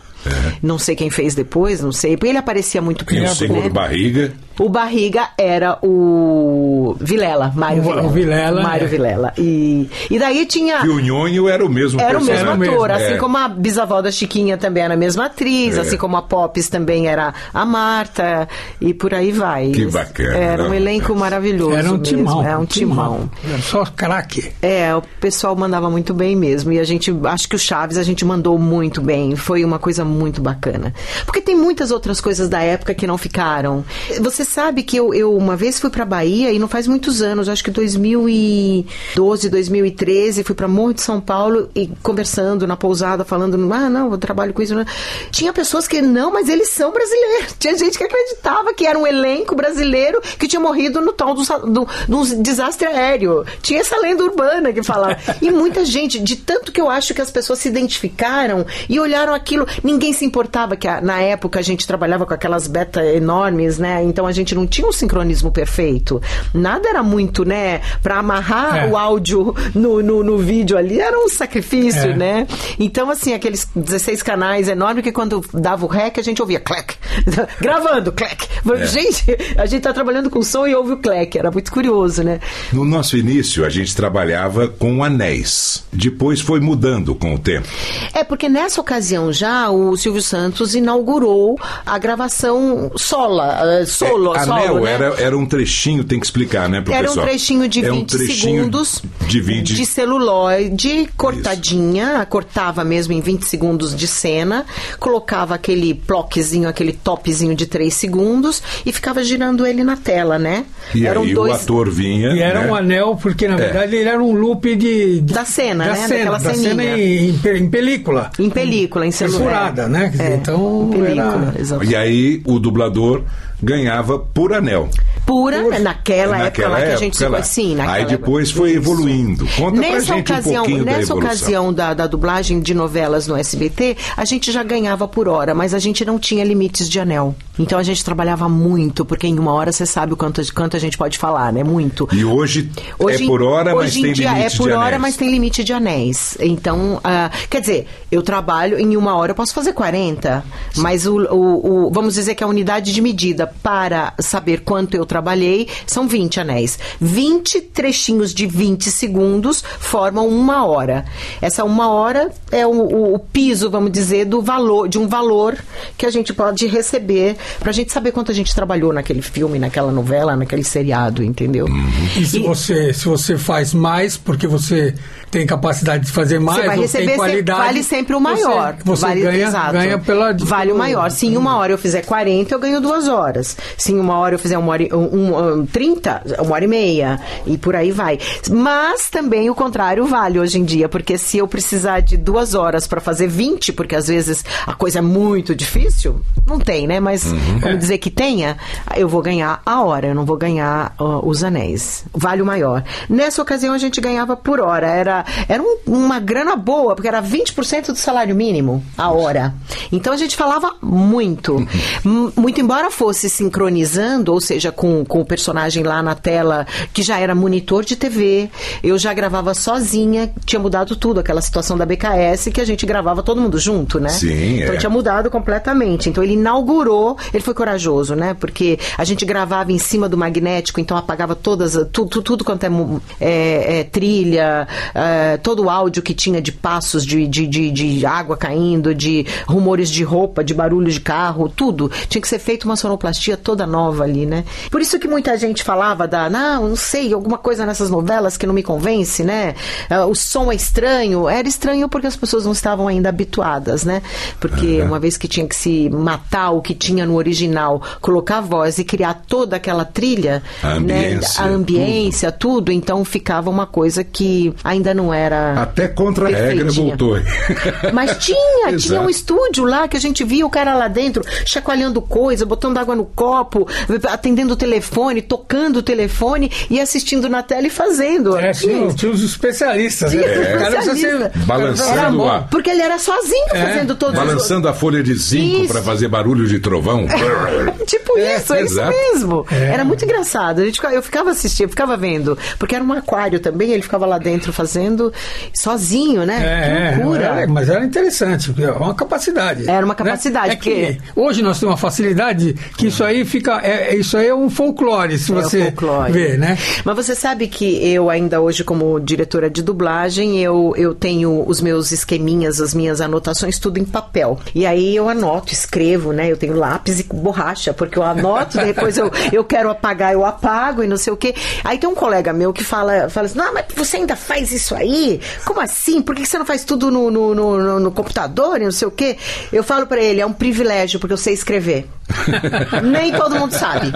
Não sei quem fez depois, não sei. Porque ele aparecia muito E o pouco, senhor né? Barriga. O Barriga era o Vilela, Mário O- Vilela. o Vilela, Mário é. Vilela. E, e daí tinha... E o Nhonho era o mesmo Era o mesmo ator, mesmo, assim É. como a bisavó da Chiquinha também era a mesma atriz, É. assim como a Popes também era a Marta, e por aí vai. Que bacana, Era um não? elenco maravilhoso. Era um mesmo, timão. É um timão. Era só craque. É, o pessoal mandava muito bem mesmo. E a gente, acho que o Chaves a gente mandou muito bem. Foi uma coisa muito bacana. Porque tem muitas outras coisas da época que não ficaram. Você sabe que eu, eu uma vez fui pra Bahia e não faz muitos anos, acho que 2012, 2013, fui pra Morro de São Paulo e conversando na pousada, falando, ah, não, eu trabalho com isso. Tinha pessoas que, não, mas eles são brasileiros. Tinha gente que acreditava que era um elenco brasileiro que tinha morrido no tal do, do, um desastre aéreo. Tinha essa lenda urbana que falava. E muita gente, de tanto que eu acho que as pessoas se identificaram e olharam aquilo. Ninguém se importava que a- na época a gente trabalhava com aquelas beta enormes, né? Então a gente não tinha um sincronismo perfeito. Nada era muito, né? Pra amarrar É. o áudio no, no, no vídeo ali era um sacrifício, É. né? Então, assim, aqueles 16 canais enormes que quando dava o rec a gente ouvia clec. Gravando, clec. É. Gente, a gente tá trabalhando com som e ouve o clec. Era muito curioso, né? No nosso início, a gente trabalhava com anéis. Depois foi mudando com o tempo. É, porque nessa ocasião já o Silvio Santos inaugurou a gravação sola, eh, solo, É, solo, anel né? era, era um trechinho, tem que explicar, né, pro Era um trechinho de É 20 um trechinho segundos de 20 de celuloide cortadinha, cortava mesmo em 20 segundos de cena, colocava aquele bloquezinho, aquele topzinho de 3 segundos e ficava girando ele na tela, né? E Eram aí o ator vinha. E era né? um anel, porque na verdade ele era um loop de, de- Da cena, da né? Cena, Daquela da cena ceninha. em, em em película. Em película, em celular. Furada, né? É, então em película, era- exatamente. E aí o dublador ganhava por anel. Pura, naquela, época lá que a gente se época conhecia. Naquela Aí depois época. foi Isso. evoluindo. Conta pra nessa gente ocasião, um pouquinho da nessa evolução. ocasião da, da dublagem de novelas no SBT, a gente já ganhava por hora, mas a gente não tinha limites de anel. Então a gente trabalhava muito, porque em uma hora você sabe o quanto, quanto a gente pode falar, né? Muito. E hoje, Hoje, é por hora, mas tem dia limite é por de hora, anéis. mas tem limite de anéis. Então, ah, quer dizer, eu trabalho em uma hora, eu posso fazer 40, mas o, o- o- vamos dizer que a unidade de medida para saber quanto eu trabalhei são 20 anéis. 20 trechinhos de 20 segundos formam uma hora. Essa uma hora é o, o- o piso, vamos dizer, do valor, de um valor que a gente pode receber pra gente saber quanto a gente trabalhou naquele filme, naquela novela, naquele seriado, entendeu? E se você, se você faz mais, porque você tem capacidade de fazer mais, Você vai receber qualidade, vale sempre o maior. Você, você vale, ganha, exato. ganha pela... Vale o maior. Se em uma hora eu fizer 40, eu ganho duas horas. Se em uma hora eu fizer uma hora, um, um, 30, uma hora e meia. E por aí vai. Mas também o contrário vale hoje em dia, porque se eu precisar de duas horas para fazer 20, porque às vezes a coisa é muito difícil, não tem, né? Mas vamos dizer que tenha, eu vou ganhar a hora, eu não vou ganhar ó, os anéis. Vale o maior. Nessa ocasião a gente ganhava por hora. Era, era um- uma grana boa, porque era 20% do salário mínimo a hora. Então a gente falava muito. M- muito embora fosse sincronizando, ou seja, com, com o personagem lá na tela, que já era monitor de TV, eu já gravava sozinha, tinha mudado tudo, aquela situação da BKS, que a gente gravava todo mundo junto, né? Sim, então é. tinha mudado completamente. Então ele inaugurou, ele foi corajoso, né? Porque a gente gravava em cima do magnético, então apagava todas, tudo, tudo quanto é, é- é trilha, é, todo o áudio que tinha de passos, de, de, de, de água caindo, de rumores de roupa, de barulho de carro, tudo. Tinha que ser feita uma sonoplastia toda nova ali, né? Por isso que muita gente falava da, não, não sei, alguma coisa nessas novelas que não me convence, né? Ah, o som é estranho. Era estranho porque as pessoas não estavam ainda habituadas, né? Porque uma vez que tinha que se matar o que tinha no original, colocar a voz e criar toda aquela trilha, A né? ambiência, A ambiência, tudo. então ficava uma coisa que ainda não era. Até contra a regra voltou. Mas tinha, tinha um estúdio lá que a gente via o cara lá dentro, chacoalhando coisa, botando água no copo, atendendo o telefone, tocando o telefone e assistindo na tela e fazendo. É, tinha, Isso. tinha os especialistas. Tinha né? os precisa ser- especialistas. Balançando a- porque ele era sozinho É, fazendo todos os Balançando a folha de zinco Isso. para fazer barulho de trovão. Tipo É, isso, é isso exato. mesmo. Era muito engraçado. A gente, ficava- eu ficava assistindo, eu ficava vendo. Porque era um aquário também, ele ficava lá dentro fazendo sozinho, né? É, que loucura. é, mas era interessante, porque é uma capacidade. Era uma capacidade, né? É que porque- hoje nós temos uma facilidade que isso aí fica. É, isso aí é um folclore, se É você folclore. ver, né? Mas você sabe que eu ainda hoje, como diretora de dublagem, eu, eu tenho os meus esqueminhas, as minhas anotações, tudo em papel. E aí eu anoto, escrevo, né? Eu tenho lápis e borracha, porque eu anoto, depois eu, eu quero apagar, eu apago e não sei o quê. Aí tem um colega meu que fala, fala assim, não, mas você ainda faz isso aí? Como assim? Por que você não faz tudo no, no, no, no- computador e não sei o quê? Eu falo pra ele, é um privilégio, porque eu sei escrever. Nem todo mundo sabe.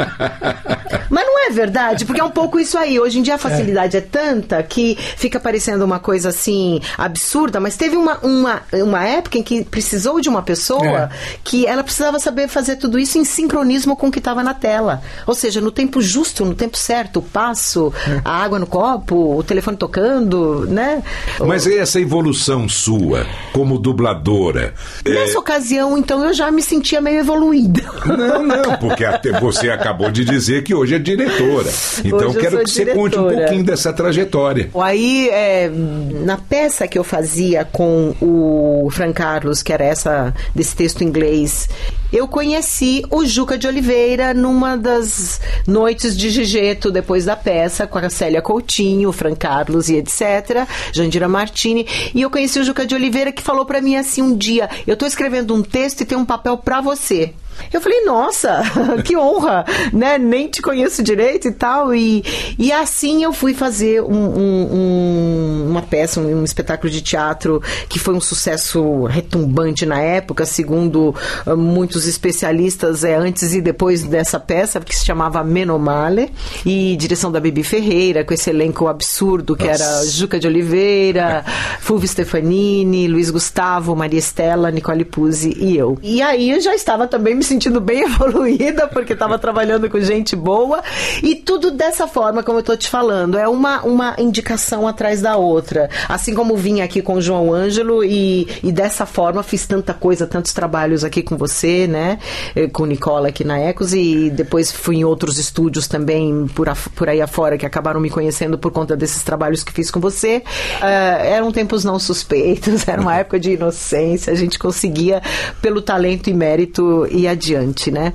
Mas não é verdade, porque é um pouco isso aí. Hoje em dia a facilidade é, tanta que fica parecendo uma coisa assim absurda, mas teve uma, uma, uma época em que precisou de uma pessoa É. que ela precisava saber fazer tudo isso em sincronismo com o que estava na tela. Ou seja, no tempo justo, no tempo certo, o passo, a água no copo, o telefone tocando, né? Mas essa evolução sua como dubladora? É, Nessa ocasião, então, eu já me sentia meio evoluída. Não, não, porque até você acabou de dizer que hoje é diretora. Então Hoje eu quero que você conte um pouquinho dessa trajetória. Aí, é, na peça que eu fazia com o Fran Carlos, que era essa desse texto inglês, eu conheci o Juca de Oliveira numa das noites de Gigeto, depois da peça, com a Célia Coutinho, Fran Carlos e etc., Jandira Martini. E eu conheci o Juca de Oliveira que falou pra mim assim um dia: eu tô escrevendo um texto e tem um papel pra você. Eu falei, nossa, que honra, né? Nem te conheço direito e tal. E, e assim eu fui fazer um, um, um, uma peça, um, um, espetáculo de teatro que foi um sucesso retumbante na época, segundo uh, muitos especialistas, é antes e depois dessa peça, que se chamava Menomale, e direção da Bibi Ferreira, com esse elenco absurdo que nossa. era Juca de Oliveira, Fulvio Stefanini, Luiz Gustavo, Maria Estela, Nicole Puzzi e eu. E aí eu já estava também me sentindo bem evoluída, porque estava trabalhando com gente boa, e tudo dessa forma, como eu estou te falando, é uma, uma indicação atrás da outra. Assim como vim aqui com o João Ângelo e, e dessa forma fiz tanta coisa, tantos trabalhos aqui com você, né? Eh, com Nicola aqui na Ecos e depois fui em outros estúdios também por, a, por aí afora que acabaram me conhecendo por conta desses trabalhos que fiz com você. Uh, eram tempos não suspeitos, era uma época de inocência, a gente conseguia, pelo talento e mérito, ir adiante, né?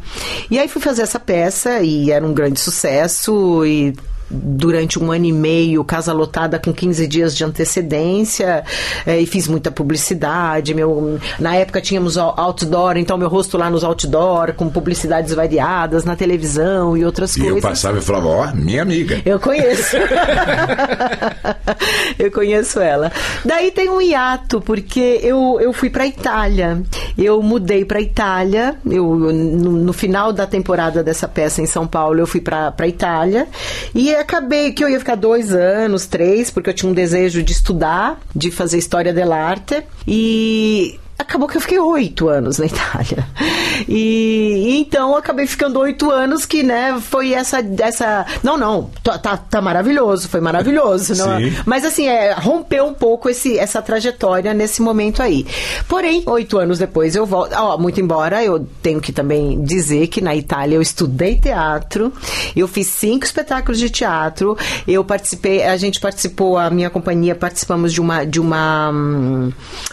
E aí fui fazer essa peça e era um grande sucesso e durante um ano e meio, casa lotada com 15 dias de antecedência, é, e fiz muita publicidade. Meu, na época tínhamos outdoor, então meu rosto lá nos outdoor, com publicidades variadas, na televisão e outras e coisas. E eu passava e falava, ó, oh, minha amiga. Eu conheço. eu conheço ela. Daí tem um hiato, porque eu, eu fui pra Itália. Eu mudei pra Itália, eu, no, no final da temporada dessa peça em São Paulo, eu fui pra Itália, e acabei que eu ia ficar dois anos, três, porque eu tinha um desejo de estudar, de fazer história dell'arte. E acabou que eu fiquei oito anos na Itália. E, e, então acabei ficando oito anos que, né, foi essa. essa não, não, tá, tá, tá maravilhoso, foi maravilhoso. não, mas assim, é, rompeu um pouco esse, essa trajetória nesse momento aí. Porém, oito anos depois eu volto. Ó, muito embora eu tenho que também dizer que na Itália eu estudei teatro, eu fiz cinco espetáculos de teatro, eu participei, a gente participou, a minha companhia participamos de uma de uma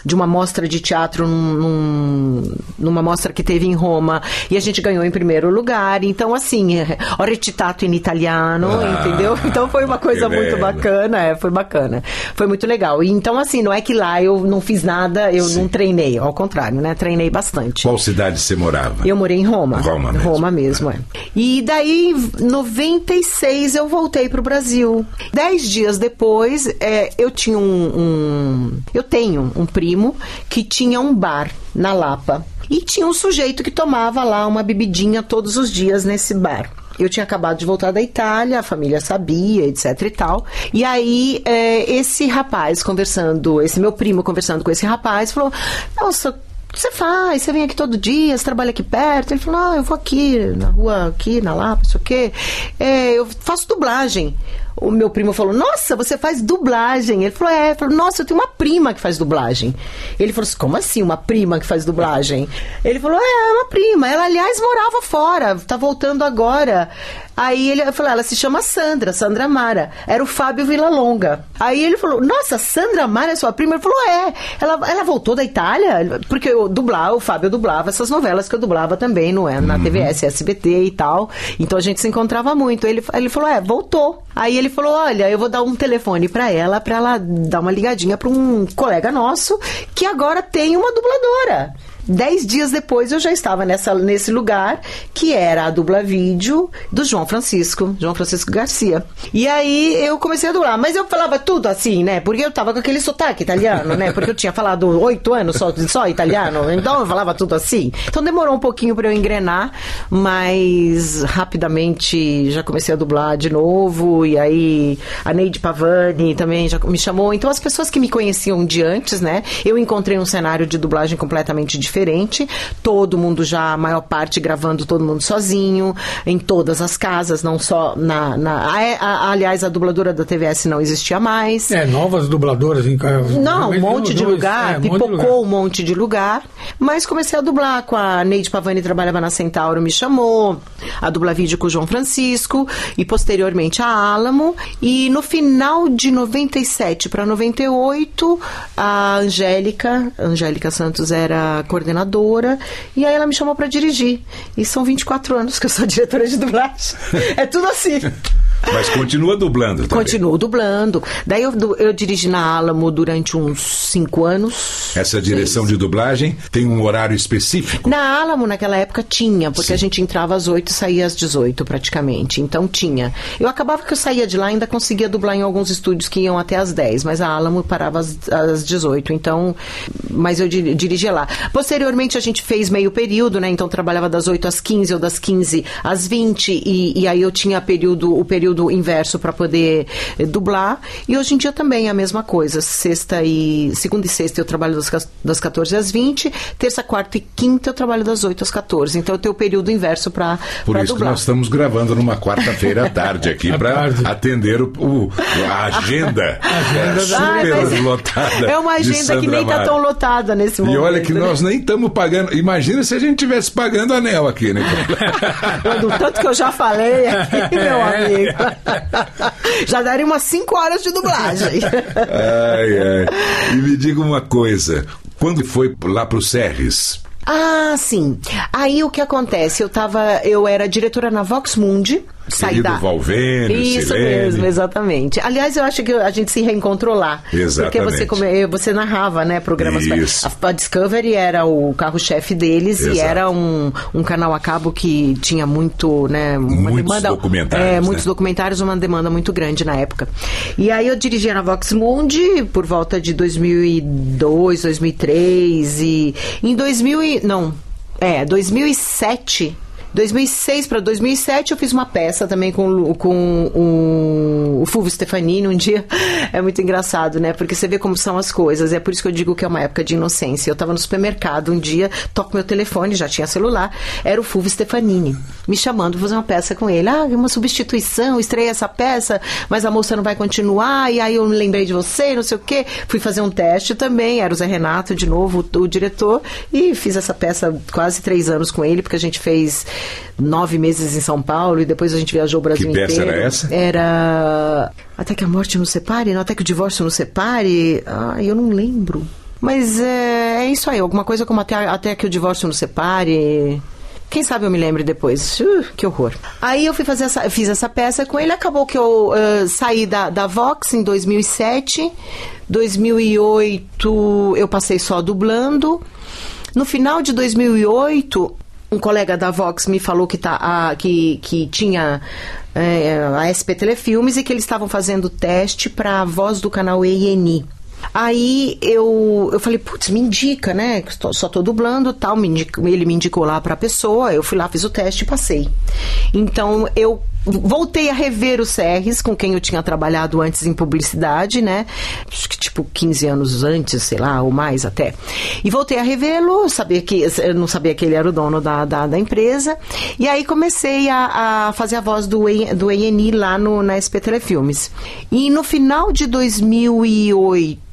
de uma mostra de teatro teatro num, numa mostra que teve em Roma e a gente ganhou em primeiro lugar. Então, assim, ho recitato in italiano, ah, entendeu? Então foi uma coisa muito bacana, é, foi bacana. Foi muito legal. E, então, assim, não é que lá eu não fiz nada, eu Sim. não treinei, ao contrário, né? Treinei bastante. Qual cidade você morava? Eu morei em Roma. Roma mesmo. Roma mesmo, é. E daí, em 96, eu voltei para o Brasil. Dez dias depois, é, eu tinha um, um. Eu tenho um primo que tinha um um bar na Lapa. E tinha um sujeito que tomava lá uma bebidinha todos os dias nesse bar. Eu tinha acabado de voltar da Itália, a família sabia, etc e tal. E aí, é, esse rapaz conversando, esse meu primo conversando com esse rapaz, falou: Nossa, você faz? Você vem aqui todo dia, você trabalha aqui perto? Ele falou: Não, eu vou aqui, na rua, aqui, na Lapa, isso o quê. É, eu faço dublagem o meu primo falou: Nossa, você faz dublagem. Ele falou: É. Falou, Nossa, eu tenho uma prima que faz dublagem. Ele falou assim: Como assim, uma prima que faz dublagem? Ele falou: É, uma prima. Ela, aliás, morava fora, tá voltando agora. Aí ele falou: Ela se chama Sandra, Sandra Mara. Era o Fábio Villalonga. Aí ele falou: Nossa, Sandra Mara é sua prima? Ele falou: É. Ela, ela voltou da Itália? Porque eu dublava, o Fábio dublava essas novelas que eu dublava também, não é? Na uhum. TVS, SBT e tal. Então a gente se encontrava muito. Ele, ele falou: É, voltou. Aí ele ele falou: Olha, eu vou dar um telefone para ela, para ela dar uma ligadinha para um colega nosso que agora tem uma dubladora. Dez dias depois eu já estava nessa, nesse lugar, que era a dubla vídeo do João Francisco, João Francisco Garcia. E aí eu comecei a dublar, mas eu falava tudo assim, né? Porque eu tava com aquele sotaque italiano, né? Porque eu tinha falado oito anos só, só italiano, então eu falava tudo assim. Então demorou um pouquinho para eu engrenar, mas rapidamente já comecei a dublar de novo, e aí a Neide Pavani também já me chamou. Então as pessoas que me conheciam de antes, né? Eu encontrei um cenário de dublagem completamente diferente diferente. Todo mundo já, a maior parte, gravando todo mundo sozinho, em todas as casas, não só na. na a, a, aliás, a dubladora da TVS não existia mais. É, novas dubladoras em Não, um monte de lugar, é, pipocou um monte de lugar. um monte de lugar. Mas comecei a dublar com a Neide Pavani, trabalhava na Centauro, me chamou. A dubla vídeo com o João Francisco e posteriormente a Álamo. E no final de 97 para 98, a Angélica, Angélica Santos era coordenadora coordenadora, e aí ela me chamou para dirigir. E são 24 anos que eu sou diretora de dublagem. É tudo assim. Mas continua dublando também. Continuo dublando. Daí eu, eu dirigi na Alamo durante uns cinco anos essa direção de dublagem tem um horário específico? Na Alamo, naquela época, tinha, porque Sim. a gente entrava às 8 e saía às 18, praticamente. Então tinha. Eu acabava que eu saía de lá ainda conseguia dublar em alguns estúdios que iam até às 10, mas a Alamo parava às, às 18. Então, mas eu di- dirigia lá. Posteriormente, a gente fez meio período, né? Então trabalhava das 8 às 15 ou das 15 às 20, e, e aí eu tinha período, o período inverso para poder eh, dublar. E hoje em dia também é a mesma coisa. Sexta e. Segunda e sexta eu trabalho das, cas- das 14 às 20, terça, quarta e quinta eu trabalho das 8 às 14. Então eu tenho o período inverso para Por isso que dublar. nós estamos gravando numa quarta-feira à tarde aqui para atender o, o- a agenda, é, Ai, super lotada. É uma agenda que nem tá Mara. tão lotada nesse E momento. olha que né? nós nem estamos pagando. Imagina se a gente tivesse pagando anel aqui, né? Do tanto que eu já falei aqui, meu amigo. Já daria umas 5 horas de dublagem. ai, ai. E me diga uma coisa: quando foi lá pro Serres? Ah, sim. Aí o que acontece? Eu tava. Eu era diretora na Vox Mundi. Querido da... Valvênio, Isso mesmo, exatamente. Aliás, eu acho que a gente se reencontrou lá. Porque Exatamente. você, come- você narrava, né, programas. Isso. A, a Discovery era o carro-chefe deles e Exato. era um, um canal a cabo que tinha muito, né, uma Muitos demanda. documentários, É, né? muitos documentários, uma demanda muito grande na época. E aí eu dirigia na Vox Mundi por volta de 2002, 2003 e em 2000 e, não, é, 2007 2006 para 2007 eu fiz uma peça também com, com o, o Fulvio Stefanini um dia. É muito engraçado, né? Porque você vê como são as coisas. É por isso que eu digo que é uma época de inocência. Eu estava no supermercado um dia, toco meu telefone, já tinha celular. Era o Fulvio Stefanini me chamando para fazer uma peça com ele. Ah, uma substituição, estreia essa peça, mas a moça não vai continuar. E aí eu me lembrei de você, não sei o quê. Fui fazer um teste também. Era o Zé Renato, de novo, o, o diretor. E fiz essa peça quase três anos com ele, porque a gente fez nove meses em São Paulo e depois a gente viajou o Brasil Que peça inteiro. era essa? Era Até que a morte nos separe, não, até que o divórcio nos separe. Ah, eu não lembro. Mas é, é isso aí, alguma coisa como até, até que o divórcio nos separe. Quem sabe eu me lembre depois. Uh, que horror. Aí eu fui fazer essa, fiz essa peça com ele. Acabou que eu eh, saí da, da Vox em 2007. 2008 eu passei só dublando. No final de 2008, um colega da Vox me falou que, tá, ah, que, que tinha eh, a SP Telefilmes e que eles estavam fazendo teste para a voz do canal ENI. Aí eu, eu falei, putz, me indica, né? Só tô dublando tal. Me indica- ele me indicou lá pra pessoa, eu fui lá, fiz o teste e passei. Então eu voltei a rever o Serres, com quem eu tinha trabalhado antes em publicidade, né? Acho que tipo 15 anos antes, sei lá, ou mais até. E voltei a revê-lo, sabia que eu não sabia que ele era o dono da, da, da empresa. E aí comecei a, a fazer a voz do, do ENI lá no, na SP Telefilmes. E no final de 2008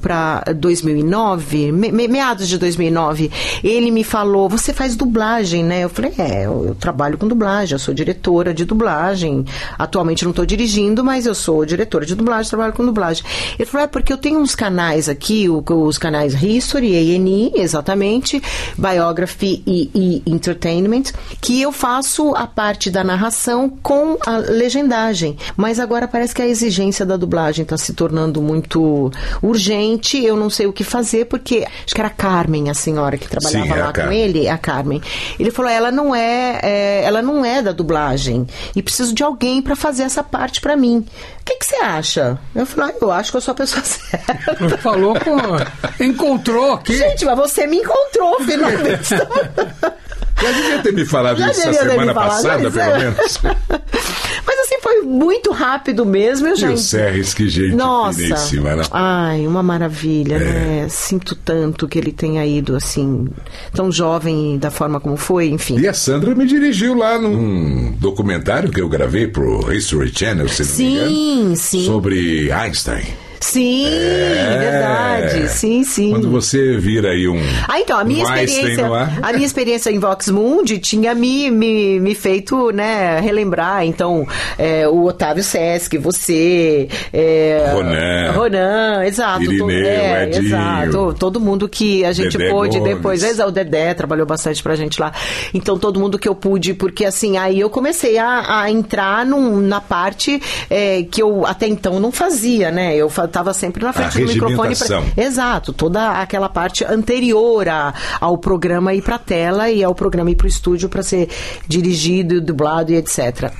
para 2009, me- me- meados de 2009, ele me falou: Você faz dublagem, né? Eu falei: É, eu, eu trabalho com dublagem, eu sou diretora de dublagem. Atualmente não estou dirigindo, mas eu sou diretora de dublagem, trabalho com dublagem. Ele falou: É porque eu tenho uns canais aqui, o- os canais History, A&E, exatamente, Biography e, e Entertainment, que eu faço a parte da narração com a legendagem. Mas agora parece que a exigência da dublagem está se tornando muito urgente. Eu não sei o que fazer, porque acho que era a Carmen, a senhora que trabalhava Sim, é lá com Carmen. ele, a Carmen. Ele falou: ela não é, é, ela não é da dublagem e preciso de alguém para fazer essa parte para mim. O que que você acha? Eu falei: ah, eu acho que eu sou a pessoa certa. Falou com. Encontrou aqui. Gente, mas você me encontrou finalmente. Já devia ter me falado Já isso a devia ter me semana passada, pelo é. menos. Mas assim, foi muito rápido mesmo. Eu E já o Serres, que gente Nossa. finíssima, né? Ai, uma maravilha, né? Sinto tanto que ele tenha ido assim, tão jovem da forma como foi, enfim. E a Sandra me dirigiu lá num documentário que eu gravei pro History Channel, se não me engano. Sim, sim. Sobre Einstein. Sim, É. verdade. Sim, sim. Quando você vira aí um. Ah, então, a minha um experiência, a minha experiência em Vox Mundi tinha me, me, me feito, né, relembrar, então, é, o Otávio Sesc, você, é, Ronan. Ronan, exato. Irineu, to- é, Edinho. exato, todo mundo que a gente Dedé pôde Gomes. depois, é, o Dedé trabalhou bastante pra gente lá, então todo mundo que eu pude, porque assim, aí eu comecei a, a entrar num- na parte é, que eu até então não fazia, né, eu estava sempre na frente A do microfone. regimentação. Exato, toda aquela parte anterior a- ao programa ir para tela e ao programa ir para o estúdio para ser dirigido, dublado e etc.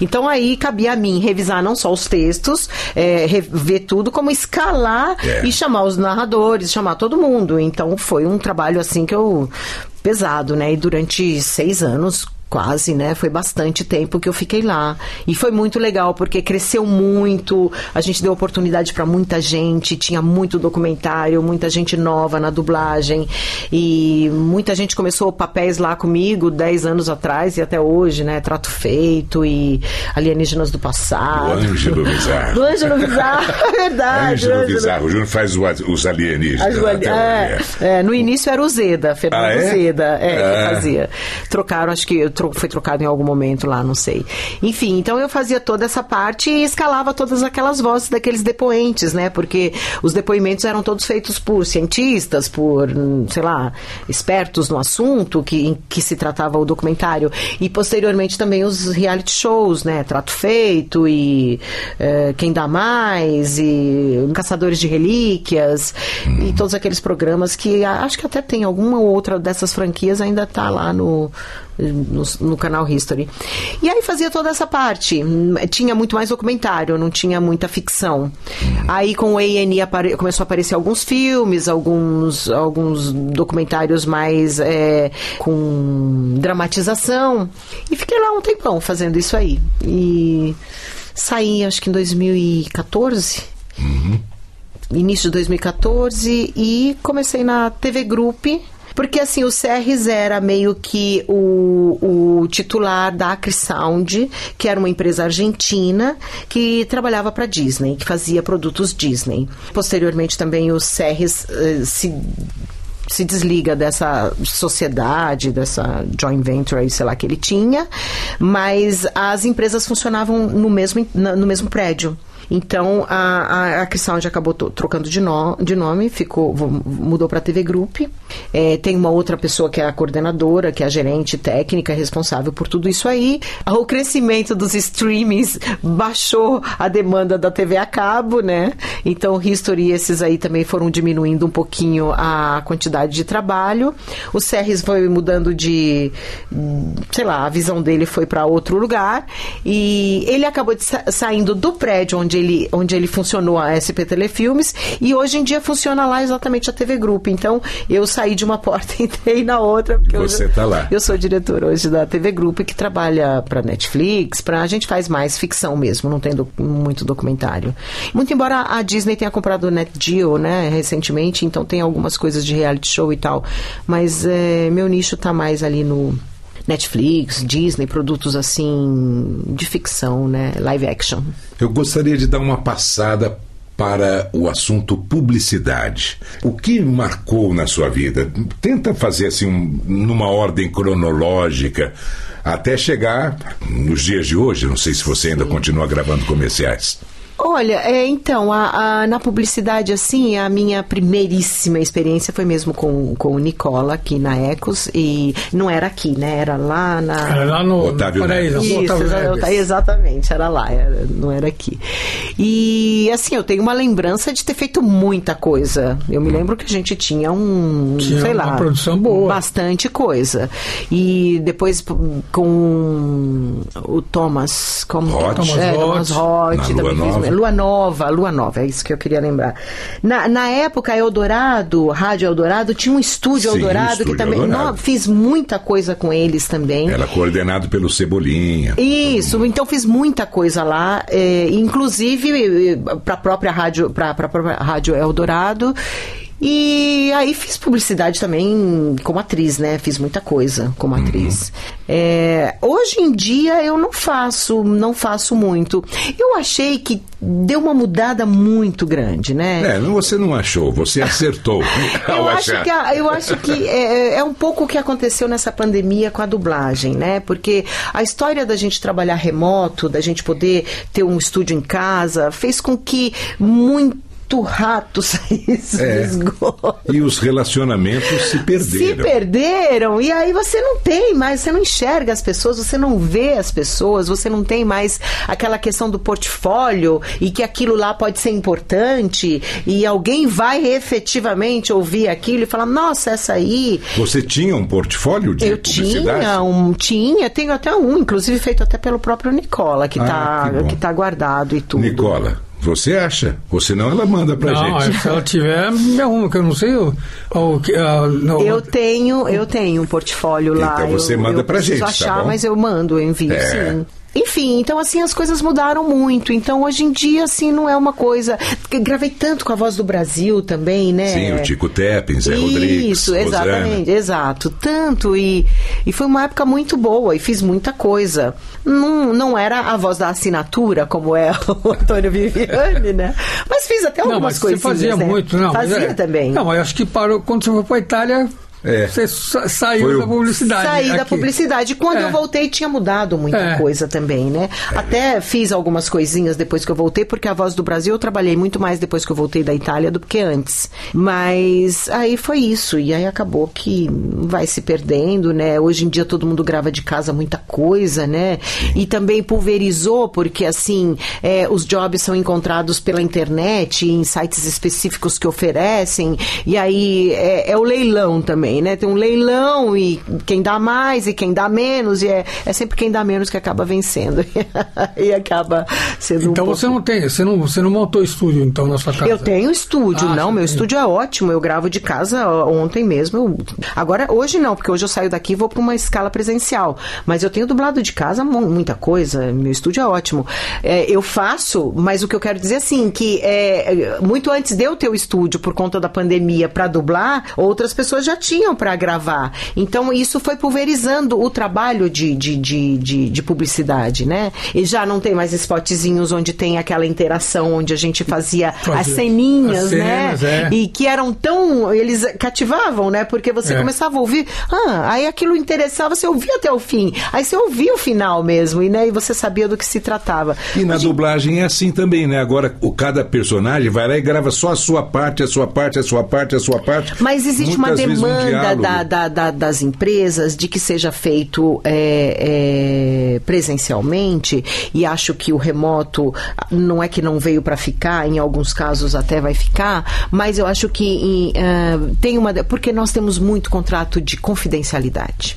Então aí cabia a mim revisar não só os textos, é, rever tudo, como escalar É. e chamar os narradores, chamar todo mundo. Então foi um trabalho assim que eu pesado, né? E durante seis anos quase, né? Foi bastante tempo que eu fiquei lá. E foi muito legal, porque cresceu muito, a gente deu oportunidade para muita gente, tinha muito documentário, muita gente nova na dublagem. E muita gente começou papéis lá comigo 10 anos atrás e até hoje, né? Trato Feito e Alienígenas do O Passado. Ângelo Bizarro. Do Ângelo Bizarro, é verdade. Ângelo Ângelo Bizarro. O Júnior faz o- os alienígenas. as Joali- até é, hoje. é, no início era o Zeda, Fernando Ah, é? Zeda, é, Ah. que fazia. Trocaram, acho que tro- foi trocado em algum momento lá, não sei. Enfim, então eu fazia toda essa parte e escalava todas aquelas vozes daqueles depoentes, né? Porque os depoimentos eram todos feitos por cientistas, por, hum, sei lá, espertos no assunto que, em que se tratava o documentário. E posteriormente também os reality shows, né? Trato Feito e eh, Quem Dá Mais e Caçadores de Relíquias e todos aqueles programas que acho que até tem alguma outra dessas franquias ainda tá lá no, no, no canal History. E aí fazia toda essa parte. Tinha muito mais documentário, não tinha muita ficção. Aí com o A&E apare- começou a aparecer alguns filmes, alguns, alguns documentários mais é, com dramatização. E fiquei lá um tempão fazendo isso aí. E saí, acho que em 2014 início de 2014 e comecei na TV Group. Porque assim, o Serres era meio que o, o titular da Acre Sound, que era uma empresa argentina que trabalhava para Disney, que fazia produtos Disney. Posteriormente também o Serres eh, se se desliga dessa sociedade, dessa joint venture, sei lá, que ele tinha, mas as empresas funcionavam no mesmo, no mesmo prédio. Então a, a, a acabou trocando de, no- de nome, ficou, mudou para a TV Group. É, tem uma outra pessoa que é a coordenadora, que é a gerente técnica responsável por tudo isso aí. O crescimento dos streamings baixou a demanda da TV a cabo, né? Então History esses aí também foram diminuindo um pouquinho a quantidade de trabalho. O Serres foi mudando de, sei lá, a visão dele foi para outro lugar e ele acabou sa- saindo do prédio onde ele, onde ele funcionou a SP Telefilmes e hoje em dia funciona lá exatamente a TV Group. Então eu saí de uma porta e entrei na outra. Porque Você eu, tá lá. Eu sou diretora hoje da TV Group que trabalha para Netflix, para a gente faz mais ficção mesmo, não tem do- muito documentário. Muito embora a Disney tenha comprado o Net Geo, né, recentemente, então tem algumas coisas de reality show e tal, mas é, meu nicho tá mais ali no Netflix, Disney, produtos assim de ficção, né, live action. Eu gostaria de dar uma passada para o assunto publicidade. O que marcou na sua vida? Tenta fazer assim um- numa ordem cronológica até chegar nos dias de hoje. Não sei se você ainda continua gravando comerciais. Olha, é, então, a- a- na publicidade, assim, a minha primeiríssima experiência foi mesmo com, com o Nicola, aqui na Ecos, e não era aqui, né? Era lá na... Era lá no Otávio Paraíso, Neves. Isso, Otávio Neves. exatamente, era lá, era- não era aqui. E assim, eu tenho uma lembrança de ter feito muita coisa. Eu me lembro que a gente tinha um, Tinha sei uma lá, produção boa. bastante coisa. E depois com o Thomas, como. Thomas é, Roth. Thomas Roth, Na também Lua fiz- Nova. Lua Nova, Lua Nova, é isso que eu queria lembrar. Na, na época, Eldorado, Rádio Eldorado, tinha um estúdio Sim, Eldorado Estúdio que também. Eldorado. Não, fiz muita coisa com eles também. Era coordenado pelo Cebolinha. Isso, então fiz muita coisa lá, eh, inclusive para a própria rádio, para a própria rádio Eldorado. E aí fiz publicidade também como atriz, né? Fiz muita coisa como atriz. Eh, hoje em dia eu não faço, não faço muito. Eu achei que deu uma mudada muito grande, né? É, não, você não achou, você acertou. Eu acho que, eu acho que é, é um pouco o que aconteceu nessa pandemia com a dublagem, né? Porque a história da gente trabalhar remoto, da gente poder ter um estúdio em casa, fez com que muito muito rato saísse É. do esgoto. E os relacionamentos se Se perderam. perderam, e aí você não tem mais, você não enxerga as pessoas, você não vê as pessoas, você não tem mais aquela questão do portfólio e que aquilo lá pode ser importante e alguém vai efetivamente ouvir aquilo e falar: nossa, essa aí. Você tinha um portfólio de Eu tinha um, tinha, tenho até um, inclusive feito até pelo próprio Nicola, que, Ah, tá, que que tá guardado e tudo. Nicola, você acha? Ou senão ela manda pra Não, gente. se ela tiver, me arruma, que eu não sei que. ah, não, Eu tenho, eu tenho um portfólio lá. Então você eu, manda eu pra preciso gente, tá achar, bom? mas eu mando, eu envio, É. sim. Enfim, então assim, as coisas mudaram muito. Então, hoje em dia, assim, não é uma coisa... Eu gravei tanto com a Voz do Brasil também, né? Sim, o Tico Teppin, Zé Rodrigues, Isso, Rosana. exatamente, exato. Tanto, e, e foi uma época muito boa, e fiz muita coisa. Não, não era a voz da assinatura, como é o Antônio Viviane, né? Mas fiz até algumas mas você fazia né? muito, não. mas Fazia é. também. Não, mas eu acho que parou quando você foi para Itália. É. Você sa- saiu Foi da publicidade. Saí da aqui. publicidade. Quando É. eu voltei, tinha mudado muita É. coisa também, né? Até fiz algumas coisinhas depois que eu voltei, porque a Voz do Brasil eu trabalhei muito mais depois que eu voltei da Itália do que antes. Mas aí foi isso. E aí acabou que vai se perdendo, né? Hoje em dia todo mundo grava de casa muita coisa, né? E também pulverizou, porque assim, é, os jobs são encontrados pela internet, em sites específicos que oferecem. E aí é, é o leilão também, né? Tem um leilão e quem dá mais e quem dá menos, e é, é sempre quem dá menos que acaba vencendo. e acaba sendo um Então pouco... você não tem, você não, você não montou estúdio então na sua casa? Eu tenho estúdio, Ah, não, meu tem. estúdio é ótimo, eu gravo de casa ontem mesmo. eu- Agora, hoje não, porque hoje eu saio daqui e vou para uma escala presencial. Mas eu tenho dublado de casa mu- muita coisa, meu estúdio é ótimo. É, eu faço, mas o que eu quero dizer assim, que é, muito antes de eu ter o estúdio por conta da pandemia para dublar, outras pessoas já tinham para gravar. Então isso foi pulverizando o trabalho de, de, de, de, de publicidade, né? E já não tem mais spotzinhos onde tem aquela interação, onde a gente fazia Fazia as ceninhas, as né? cenas, é. E que eram tão. Eles cativavam, né? Porque você É. começava a ouvir, ah, aí aquilo interessava, você ouvia até o fim. Aí você ouvia o final mesmo, e, né, e você sabia do que se tratava. E na dublagem é assim também, né? Agora, o, cada personagem vai lá e grava só a sua parte, a sua parte, a sua parte, a sua parte. Mas existe uma Muitas vezes um demanda da- da- da- das empresas de que seja feito é, é, presencialmente, e acho que o remoto não é que não veio para ficar, em alguns casos até vai ficar, mas eu acho que em, ah, tem uma. Porque nós temos muito contrato de confidencialidade.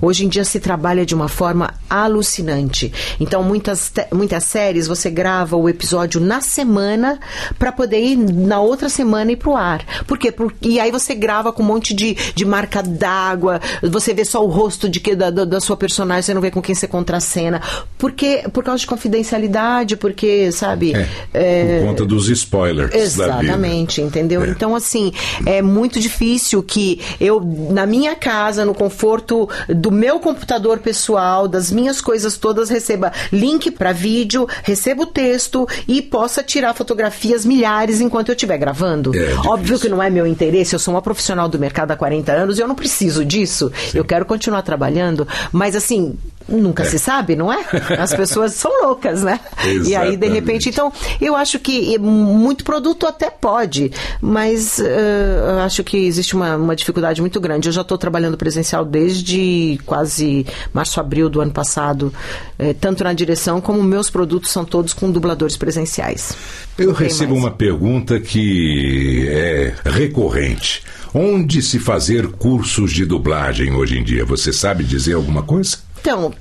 Hoje em dia se trabalha de uma forma alucinante. Então, muitas, muitas séries você grava o episódio na semana para poder ir na outra semana ir pro ar. Por quê? Por- e aí você grava com um monte de, de marca d'água, você vê só o rosto de que, da, da, sua personagem, você não vê com quem você contracena. Porque, por causa de confidencialidade, porque, sabe? É, é, Por conta dos spoilers. Exatamente, entendeu? É. Então, assim, é muito difícil que eu, na minha casa, no conforto do meu computador pessoal, das minhas coisas todas, receba link para vídeo, receba o texto e possa tirar fotografias milhares enquanto eu estiver gravando. É. Óbvio que não é meu interesse, eu sou uma profissional do mercado há 40 anos e eu não preciso disso. Eu quero continuar trabalhando, mas assim. Nunca se sabe, não é? As pessoas são loucas, né? E aí, de Exatamente. repente, então, eu acho que eh, muito produto até pode, mas eu acho que existe uma, uma dificuldade muito grande. Eu já estou trabalhando presencial desde quase março, abril do ano passado, eh, tanto na direção como meus produtos são todos com dubladores presenciais. Eu recebo mais. uma pergunta que é recorrente. Onde se fazer cursos de dublagem hoje em dia? Você sabe dizer alguma coisa? Então,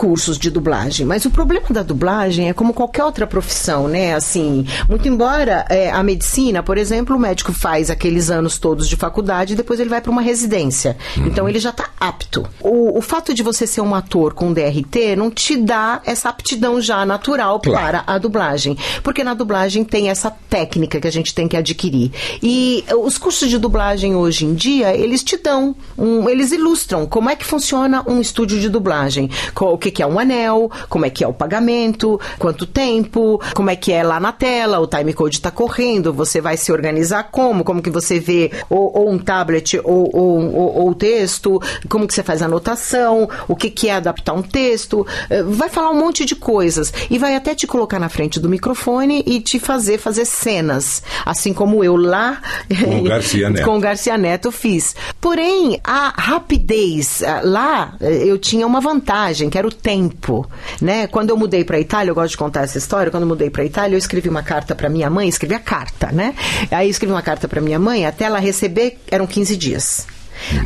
cursos de dublagem, mas o problema da dublagem é como qualquer outra profissão, né? Assim, muito embora é, a medicina, por exemplo, o médico faz aqueles anos todos de faculdade e depois ele vai para uma residência. Então ele já está apto. O, o fato de você ser um ator com DRT não te dá essa aptidão já natural Claro. para a dublagem, porque na dublagem tem essa técnica que a gente tem que adquirir. E os cursos de dublagem hoje em dia, eles te dão, um- eles ilustram como é que funciona um estúdio de dublagem, qual- o que, que, que é um anel, como é que é o pagamento, quanto tempo, como é que é lá na tela, o time code está correndo, você vai se organizar como, como que você vê ou, ou um tablet ou, ou, ou, texto, como que você faz a anotação, o que, que é adaptar um texto, eh, vai falar um monte de coisas e vai até te colocar na frente do microfone e te fazer fazer cenas, assim como eu lá Com o Garcia Neto. com o Garcia Neto fiz. Porém, a rapidez ah, lá eh, eu tinha uma vantagem, que era o tempo, né? Quando eu mudei para Itália, eu gosto de contar essa história. Quando eu mudei para Itália, eu escrevi uma carta para minha mãe, escrevi a carta, né? Aí eu escrevi uma carta para minha mãe, até ela receber eram 15 dias.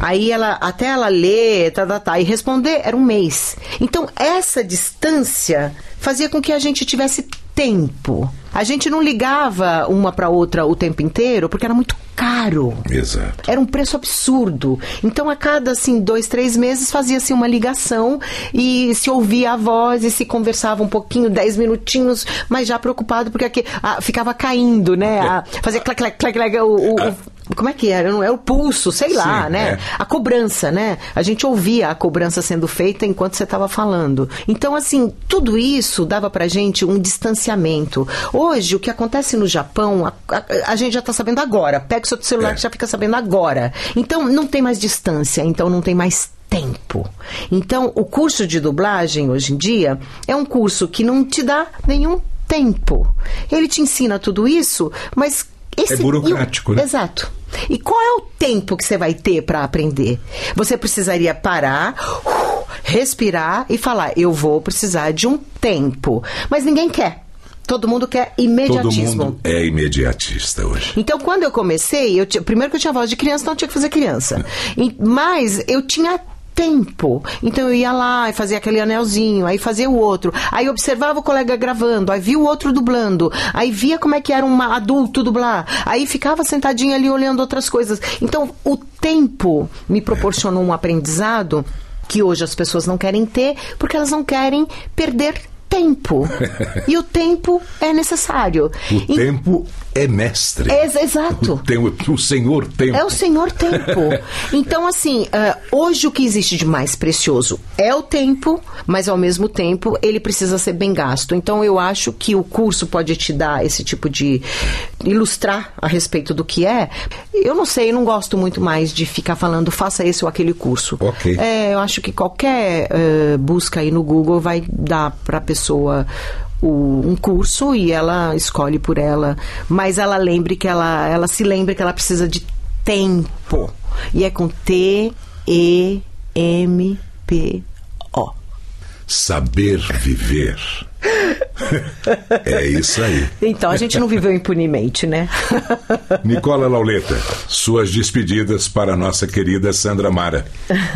Aí ela, até ela ler, tá, tá, tá, e responder, era um mês. Então, essa distância fazia com que a gente tivesse tempo. A gente não ligava uma para outra o tempo inteiro, porque era muito caro. Exato. Era um preço absurdo. Então, a cada assim, dois, três meses, fazia-se uma ligação e se ouvia a voz e se conversava um pouquinho, dez minutinhos, mas já preocupado, porque aqui, ah, ficava caindo, né? Ah, fazia clac, clac, clac, clac, o, o- o- como é que era? Não é o pulso, sei lá, Sim, né? é. A cobrança, né? A gente ouvia a cobrança sendo feita enquanto você estava falando. Então, assim, tudo isso dava pra gente um distanciamento. Hoje, o que acontece no Japão, a, a- a gente já tá sabendo agora. Pega o seu celular É. que já fica sabendo agora. Então, não tem mais distância, então não tem mais tempo. Então, o curso de dublagem hoje em dia é um curso que não te dá nenhum tempo. Ele te ensina tudo isso, mas esse É burocrático, e né? Exato. E qual é o tempo que você vai ter para aprender? Você precisaria parar, respirar e falar: eu vou precisar de um tempo. Mas ninguém quer. Todo mundo quer Todo imediatismo. mundo é imediatista hoje. Então, quando eu comecei, eu primeiro que eu tinha voz de criança, então eu tinha que fazer criança. E- mas eu tinha tempo. Então eu ia lá e fazia aquele anelzinho, aí fazia o outro. Aí observava o colega gravando, aí via o outro dublando, aí via como é que era um adulto dublar. Aí ficava sentadinho ali olhando outras coisas. Então, o tempo me proporcionou um aprendizado que hoje as pessoas não querem ter, porque elas não querem perder tempo. e o tempo é necessário. O E- tempo é mestre. Ex- exato. O, tem- o senhor tempo. É o Senhor Tempo. Então, assim, ah, hoje o que existe de mais precioso é o tempo, mas ao mesmo tempo ele precisa ser bem gasto. Então, eu acho que o curso pode te dar esse tipo de. ilustrar a respeito do que é. Eu não sei, eu não gosto muito mais de ficar falando faça esse ou aquele curso. Ok. É, eu acho que qualquer eh, busca aí no Google vai dar para a pessoa o- um curso e ela escolhe por ela, mas ela lembre que ela, ela se lembre que ela precisa de tempo. E é com T E M P O. Saber viver. é isso aí. Então a gente não viveu impunemente, né? Nicola Lauleta, suas despedidas para a nossa querida Sandra Mara.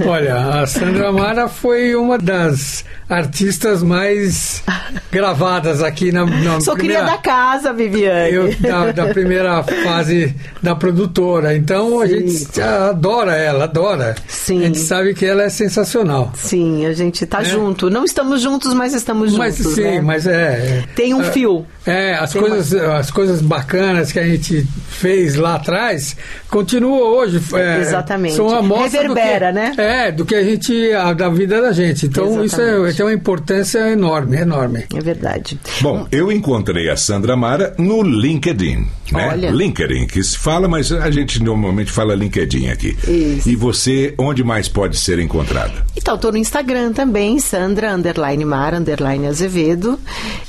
Olha, a Sandra Mara foi uma das artistas mais gravadas aqui na, na Sou primeira... cria da casa, Viviane. eu, da, da primeira fase da produtora. Então a Sim. gente adora ela, adora. Sim. A gente sabe que ela é sensacional. Sim, a gente tá É. junto. Não estamos juntos, mas estamos Mas juntos, sim, né? Mas é. Tem um é, fio. É, as Tem coisas, as coisas bacanas que a gente fez lá atrás continuam hoje. é, Exatamente. São a amostra Reverbera, do que, né? É, do que a gente. a- da vida da gente. Então isso é, Exatamente. tem uma importância enorme, enorme. É verdade. Bom, eu encontrei a Sandra Mara no LinkedIn. Né? Olha. LinkedIn, que se fala, mas a gente normalmente fala LinkedIn aqui. Isso. E você, onde mais pode ser encontrada? Então, tô no Instagram também, Sandra, underline Mara, underline Azevedo.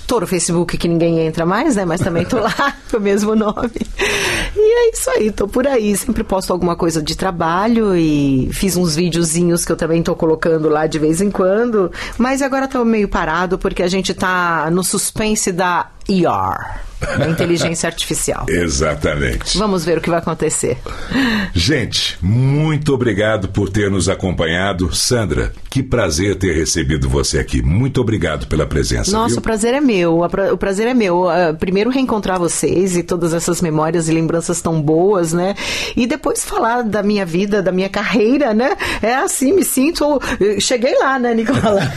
Tô no Facebook que ninguém entra mais, né? Mas também tô lá com o mesmo nome. E é isso aí, tô por aí. Sempre posto alguma coisa de trabalho e fiz uns videozinhos que eu também tô colocando lá de vez em quando. Mas agora tô meio parado porque a gente tá no suspense da ER, da inteligência artificial. Exatamente. Vamos ver o que vai acontecer. Gente, muito obrigado por ter nos acompanhado. Sandra, que prazer ter recebido você aqui. Muito obrigado pela presença. Nossa, viu? o prazer é meu. O prazer é meu. Ah, primeiro reencontrar vocês e todas essas memórias e lembranças tão boas, né? E depois falar da minha vida, da minha carreira, né? É assim, me sinto. eh, Cheguei lá, né, Nicola?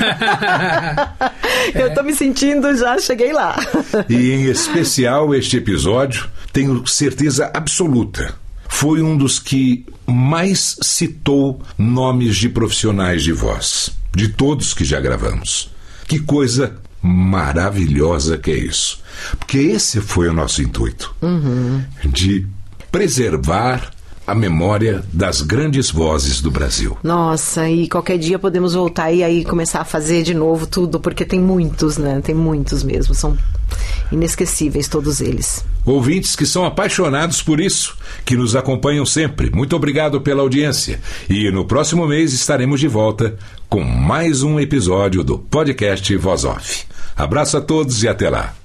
Eu tô me sentindo já, cheguei lá. E em especial este episódio, tenho certeza absoluta. Foi um dos que mais citou nomes de profissionais de voz, de todos que já gravamos. Que coisa maravilhosa que é isso. Porque esse foi o nosso intuito Uhum. de preservar a memória das grandes vozes do Brasil. Nossa, e qualquer dia podemos voltar e aí começar a fazer de novo tudo, porque tem muitos, né? Tem muitos mesmo. São inesquecíveis todos eles. Ouvintes que são apaixonados por isso, que nos acompanham sempre. Muito obrigado pela audiência. E no próximo mês estaremos de volta com mais um episódio do podcast Voz Off. Abraço a todos e até lá.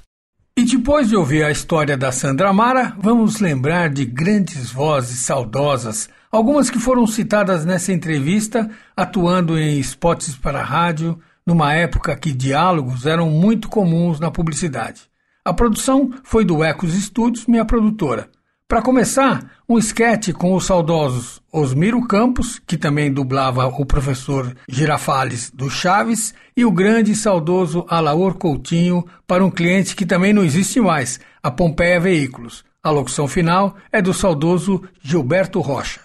E depois de ouvir a história da Sandra Mara, vamos lembrar de grandes vozes saudosas, algumas que foram citadas nessa entrevista, atuando em spots para rádio, numa época que diálogos eram muito comuns na publicidade. A produção foi do Ecos Studios, minha produtora. Para começar, um esquete com os saudosos Osmiro Campos, que também dublava o professor Girafales do Chaves, e o grande e saudoso Alaor Coutinho para um cliente que também não existe mais, a Pompeia Veículos. A locução final é do saudoso Gilberto Rocha.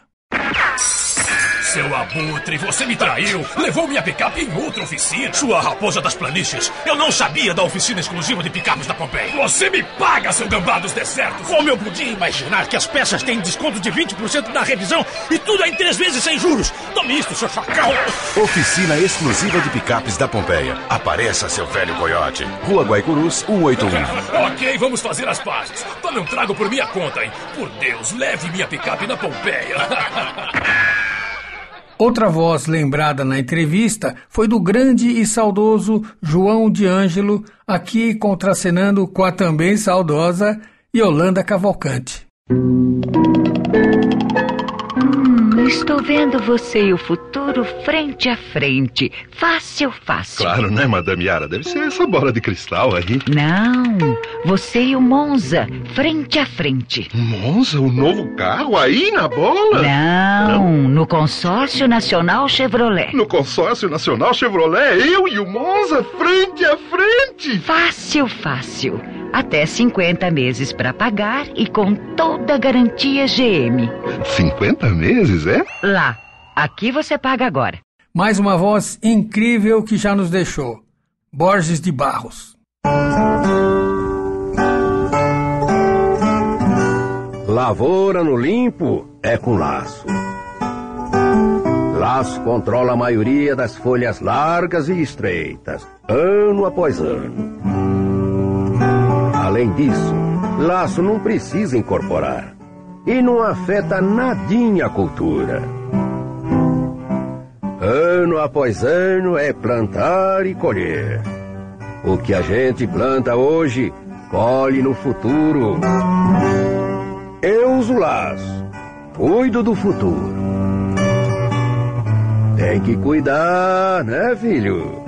Seu abutre, você me traiu! Levou minha picape em outra oficina! Sua raposa das planícies! Eu não sabia da oficina exclusiva de picapes da Pompeia! Você me paga, seu gambá dos desertos! Como eu podia imaginar que as peças têm desconto de 20% na revisão e tudo em três vezes sem juros? Tome isto, seu chacal! Oficina exclusiva de picapes da Pompeia. Apareça, seu velho coiote. Rua Guaicurus, 181. ok, vamos fazer as pazes. Tome um trago por minha conta, hein? Por Deus, leve minha picape na Pompeia! Outra voz lembrada na entrevista foi do grande e saudoso João de Ângelo, aqui contracenando com a também saudosa Yolanda Cavalcante. Estou vendo você e o futuro frente a frente. Fácil, fácil. Claro, né, Madame Yara? Deve ser essa bola de cristal aí. Não, você e o Monza, frente a frente. Monza, o novo carro aí na bola? Não, no Consórcio Nacional Chevrolet. No consórcio nacional Chevrolet, eu e o Monza frente a frente. Fácil, fácil. Até 50 meses para pagar e com toda a garantia GM. 50 meses, é? Lá. Aqui você paga agora. Mais uma voz incrível que já nos deixou. Borges de Barros. Lavoura no limpo é com laço. Laço controla a maioria das folhas largas e estreitas, ano após ano. Além disso, laço não precisa incorporar e não afeta nadinha a cultura. Ano após ano é plantar e colher. O que a gente planta hoje, colhe no futuro. Eu uso laço, cuido do futuro. Tem que cuidar, né, filho?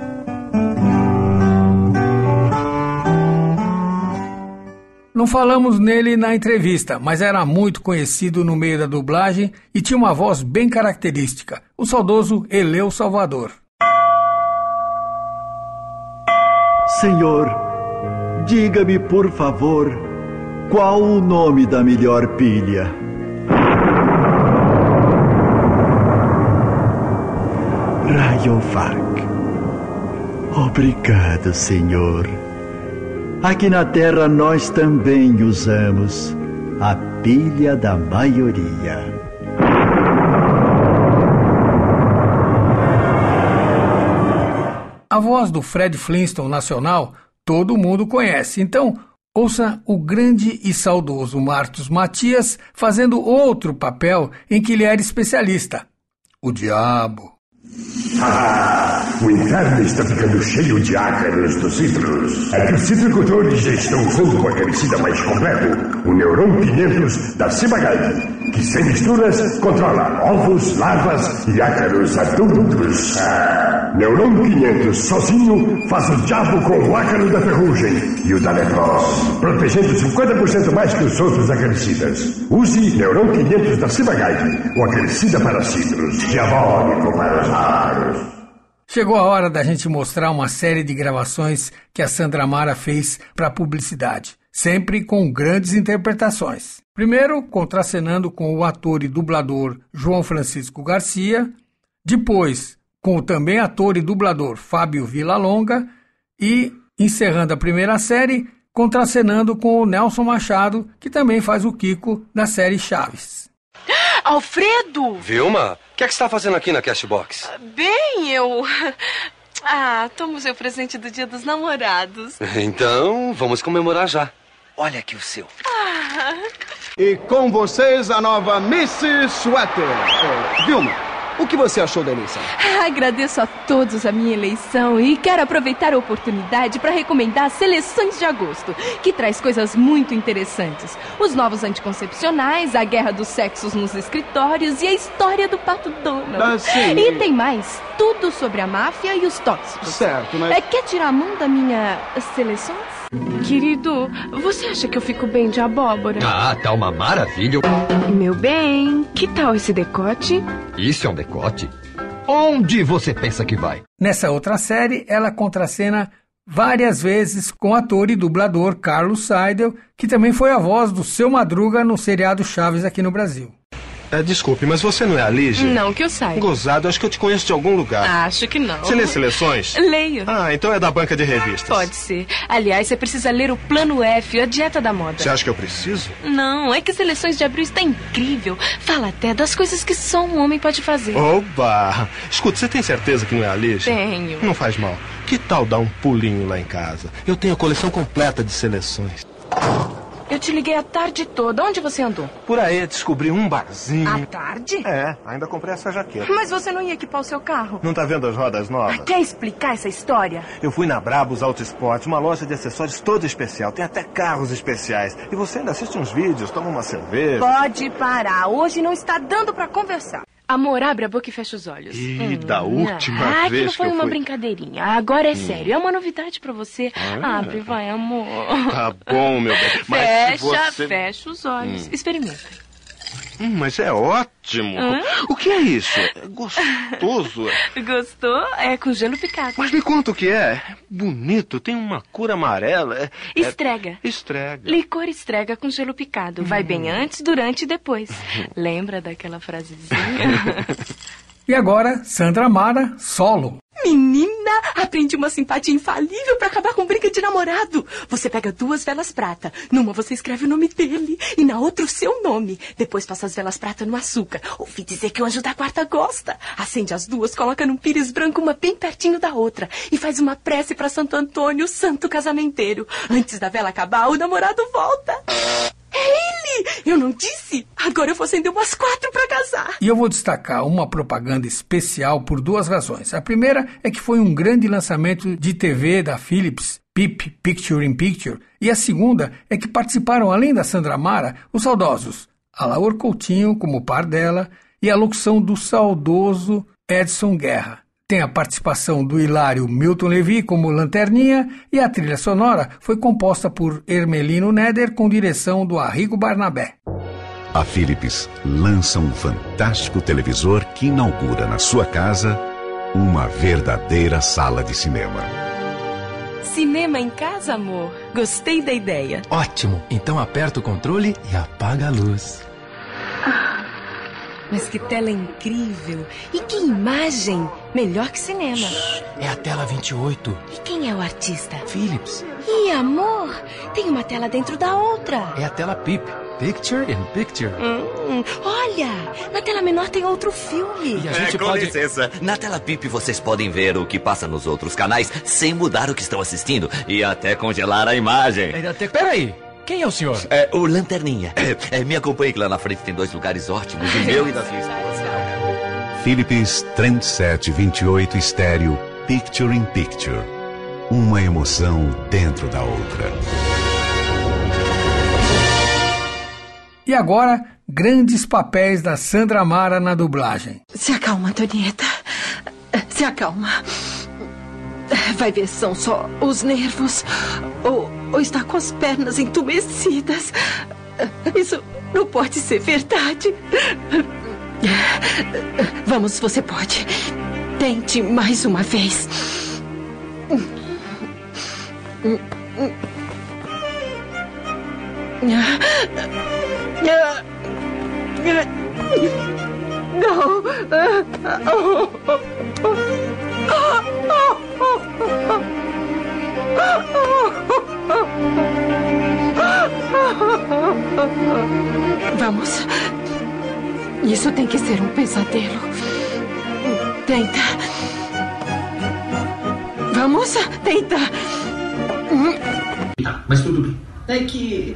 Não falamos nele na entrevista, mas era muito conhecido no meio da dublagem e tinha uma voz bem característica, o saudoso Eleu Salvador. Senhor, diga-me, por favor, qual o nome da melhor pilha? Rayovac. Obrigado, Senhor. Aqui na Terra nós também usamos a pilha da maioria. A voz do Fred Flintstone nacional todo mundo conhece, então ouça o grande e saudoso Marcos Matias fazendo outro papel em que ele era especialista: o Diabo. Ah, o inverno está ficando cheio de ácaros dos citros. É que os citricultores estão usando o herbicida mais completo, o Neuron 500 da Cibagai, que sem misturas controla ovos, larvas e ácaros adultos. Neuron 500 sozinho faz o diabo com o ácaro da ferrugem e o da leprose, protegendo 50% mais que os outros acaricidas. Use Neuron 500 da Cibagai, o acaricida para citros, diabólico para os raros. Chegou a hora da gente mostrar uma série de gravações que a Sandra Mara fez para publicidade, sempre com grandes interpretações. Primeiro, contracenando com o ator e dublador João Francisco Garcia, depois com o também ator e dublador Fábio Villalonga E, encerrando a primeira série, contracenando com o Nelson Machado, que também faz o Kiko da série Chaves. Alfredo! Vilma, o que é que você está fazendo aqui na Castbox? Bem, eu. Ah, toma o seu presente do Dia dos Namorados. Então, vamos comemorar já. Olha aqui o seu. Ah. E com vocês a nova Mrs. Sweater. É, Vilma, o que você achou da eleição? Agradeço a todos a minha eleição e quero aproveitar a oportunidade para recomendar as Seleções de Agosto, que traz coisas muito interessantes. Os novos anticoncepcionais, a guerra dos sexos nos escritórios e a história do Pato Donald. Ah, sim. E tem mais, tudo sobre a máfia e os tóxicos. Certo, mas... É, quer tirar a mão da minha Seleções? Querido, você acha que eu fico bem de abóbora? Ah, tá uma maravilha. Meu bem, que tal esse decote? Isso é um decote? Onde você pensa que vai? Nessa outra série, ela contracena várias vezes com o ator e dublador Carlos Seidel, que também foi a voz do Seu Madruga no seriado Chaves aqui no Brasil. É, desculpe, mas você não é a Lígia? Não que eu saiba. Gozado, acho que eu te conheço de algum lugar. Acho que não. Você lê seleções? Leio. Ah, então é da banca de revistas. Pode ser. Aliás, você precisa ler o Plano F, a dieta da moda. Você acha que eu preciso? Não, é que Seleções de Abril está incrível. Fala até das coisas que só um homem pode fazer. Oba! Escuta, você tem certeza que não é a Lígia? Tenho. Não faz mal. Que tal dar um pulinho lá em casa? Eu tenho a coleção completa de seleções. Eu te liguei a tarde toda. Onde você andou? Por aí, descobri um barzinho. À tarde? É, ainda comprei essa jaqueta. Mas você não ia equipar o seu carro? Não tá vendo as rodas novas? Quer explicar essa história? Eu fui na Brabus Auto Sport, uma loja de acessórios toda especial. Tem até carros especiais. E você ainda assiste uns vídeos, toma uma cerveja. Pode parar. Hoje não está dando para conversar. Amor, abre a boca e fecha os olhos. E da última ah, vez aquilo foi que eu uma fui... brincadeirinha. Agora é sério. É uma novidade pra você. Ah. Abre, vai, amor. Tá bom, meu bem. Mas fecha, você... fecha os olhos. Hum. Experimenta. Hum, mas é ótimo. Hã? O que é isso? É gostoso. Gostou? É com gelo picado. Mas me conta o que é. É bonito, tem uma cor amarela. É... é- Estrega. Estrega. Licor estrega com gelo picado. Vai Hum. bem antes, durante e depois. Lembra daquela frasezinha? E agora, Sandra Mara, solo. Menina, aprendi uma simpatia infalível pra acabar com briga de namorado. Você pega duas velas prata. Numa você escreve o nome dele e na outra o seu nome. Depois passa as velas prata no açúcar. Ouvi dizer que o anjo da guarda gosta. Acende as duas, coloca num pires branco uma bem pertinho da outra e faz uma prece pra Santo Antônio, santo casamenteiro. Antes da vela acabar, o namorado volta. É ele! Eu não disse? Agora eu vou acender umas quatro pra casar. E eu vou destacar uma propaganda especial por duas razões. A primeira é que foi um grande lançamento de TV da Philips, PIP, Picture in Picture. E a segunda é que participaram, além da Sandra Mara, os saudosos Alaor Coutinho como par dela e a locução do saudoso Edson Guerra. Tem a participação do hilário Milton Levi como Lanterninha e a trilha sonora foi composta por Hermelino Neder com direção do Arrigo Barnabé. A Philips lança um fantástico televisor que inaugura na sua casa uma verdadeira sala de cinema. Cinema em casa, amor. Gostei da ideia. Ótimo! Então aperta o controle e apaga a luz. Mas que tela incrível! E que imagem! Melhor que cinema. É a tela 28. E quem é o artista? Philips. Ih, amor! Tem uma tela dentro da outra. É a tela PIP. Picture in Picture. Hum, olha! Na tela menor tem outro filme. E a gente é, com pode... licença. Na tela PIP vocês podem ver o que passa nos outros canais sem mudar o que estão assistindo e até congelar a imagem. É, até... Peraí. Quem é o senhor? É o Lanterninha. É, me acompanhe que lá na frente tem dois lugares ótimos, o meu e da sua esposa. Philips Trendset 28 Estéreo Picture in Picture. Uma emoção dentro da outra. E agora, grandes papéis da Sandra Mara na dublagem. Se acalma, Antonieta. Se acalma. Vai ver se são só os nervos ou, ou está com as pernas entumecidas. Isso não pode ser verdade. Vamos, você pode. Tente mais uma vez. Não. Vamos. Isso tem que ser um pesadelo. Tenta. Vamos, tenta. Mas tudo bem. É que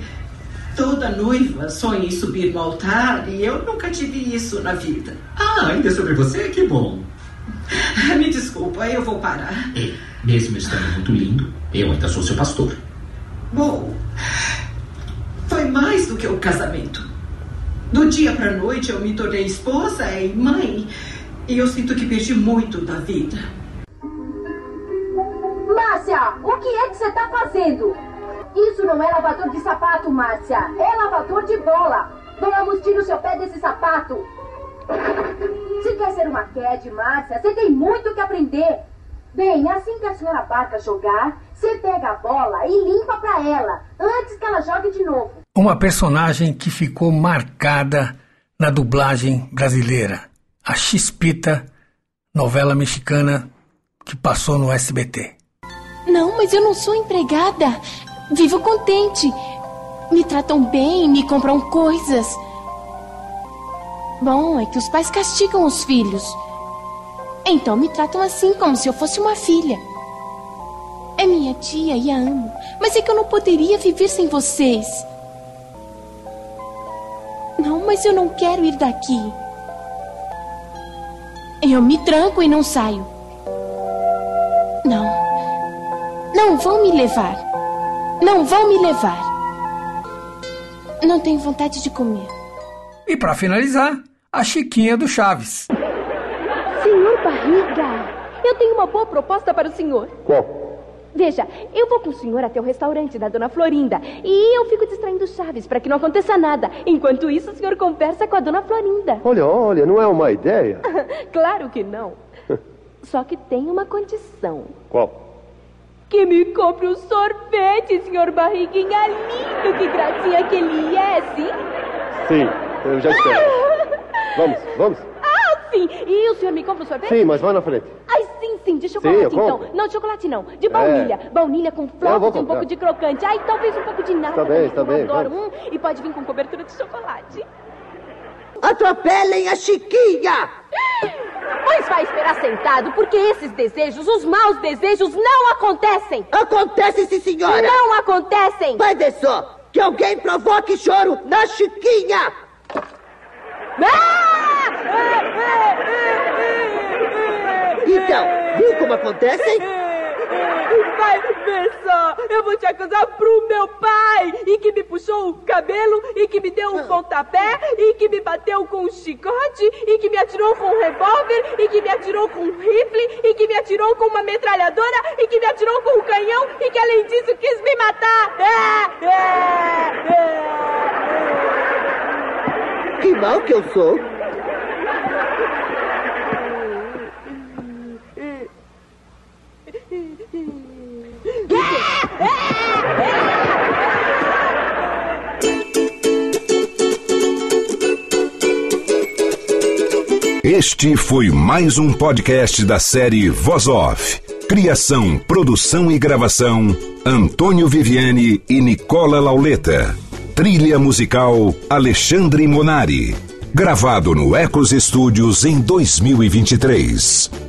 toda noiva sonha em subir no altar e eu nunca tive isso na vida. Ah, ainda sobre você? Que bom. Me desculpa, eu vou parar. É, mesmo estando muito lindo, eu ainda sou seu pastor. Bom, foi mais do que o casamento. Do dia pra noite eu me tornei esposa e mãe. E eu sinto que perdi muito da vida. Márcia, o que é que você tá fazendo? Isso não é lavador de sapato, Márcia. É lavador de bola. Vamos, tira o seu pé desse sapato. Se quer ser uma Cad, Márcia, você tem muito que aprender. Bem, assim que a senhora Barca jogar, você pega a bola e limpa pra ela, antes que ela jogue de novo. Uma personagem que ficou marcada na dublagem brasileira. A Chispita, novela mexicana que passou no SBT. Não, mas eu não sou empregada. Vivo contente. Me tratam bem, me compram coisas. Bom, é que os pais castigam os filhos. Então me tratam assim, como se eu fosse uma filha. É minha tia e a amo. Mas é que eu não poderia viver sem vocês. Não, mas eu não quero ir daqui. Eu me tranco e não saio. Não. Não vão me levar. Não vão me levar. Não tenho vontade de comer. E para finalizar, a Chiquinha do Chaves. Senhor Barriga, eu tenho uma boa proposta para o senhor. Qual? Veja, eu vou com o senhor até o restaurante da Dona Florinda e eu fico distraindo Chaves para que não aconteça nada. Enquanto isso, o senhor conversa com a Dona Florinda. Olha, olha, não é uma ideia. claro que não. Só que tem uma condição. Qual? Que me compre um sorvete, senhor Barriguinha lindo, que gracinha que ele é, sim? Sim, eu já espero. vamos, vamos. Ah, sim! E o senhor me compra um sorvete? Sim, mas vai na frente. Ai, sim, sim, de chocolate eu então. Não, de chocolate não. De baunilha. Baunilha com flocos e um pouco de crocante. Ai, talvez um pouco de nata. Está bem, também, está que eu bem, adoro. Hum, e pode vir com cobertura de chocolate. Atropelem a Chiquinha! Pois vai esperar sentado, porque esses desejos, os maus desejos, não acontecem! Acontece sim, senhora! Não acontecem! Vai ver só! Que alguém provoque choro na Chiquinha! Então, viu como acontecem? Vai ver só! Eu vou te acusar pro meu pai! E que me puxou o cabelo, e que me deu um pontapé, e que me bateu com um chicote, e que me atirou com um revólver, e que me atirou com um rifle, e que me atirou com uma metralhadora, e que me atirou com um canhão, e que além disso quis me matar! É, é, é. Que mal que eu sou! Este foi mais um podcast da série Voz Off. Criação, produção e gravação: Antônio Viviane e Nicola Lauleta. Trilha musical: Alexandre Monari. Gravado no Ecos Studios em 2023.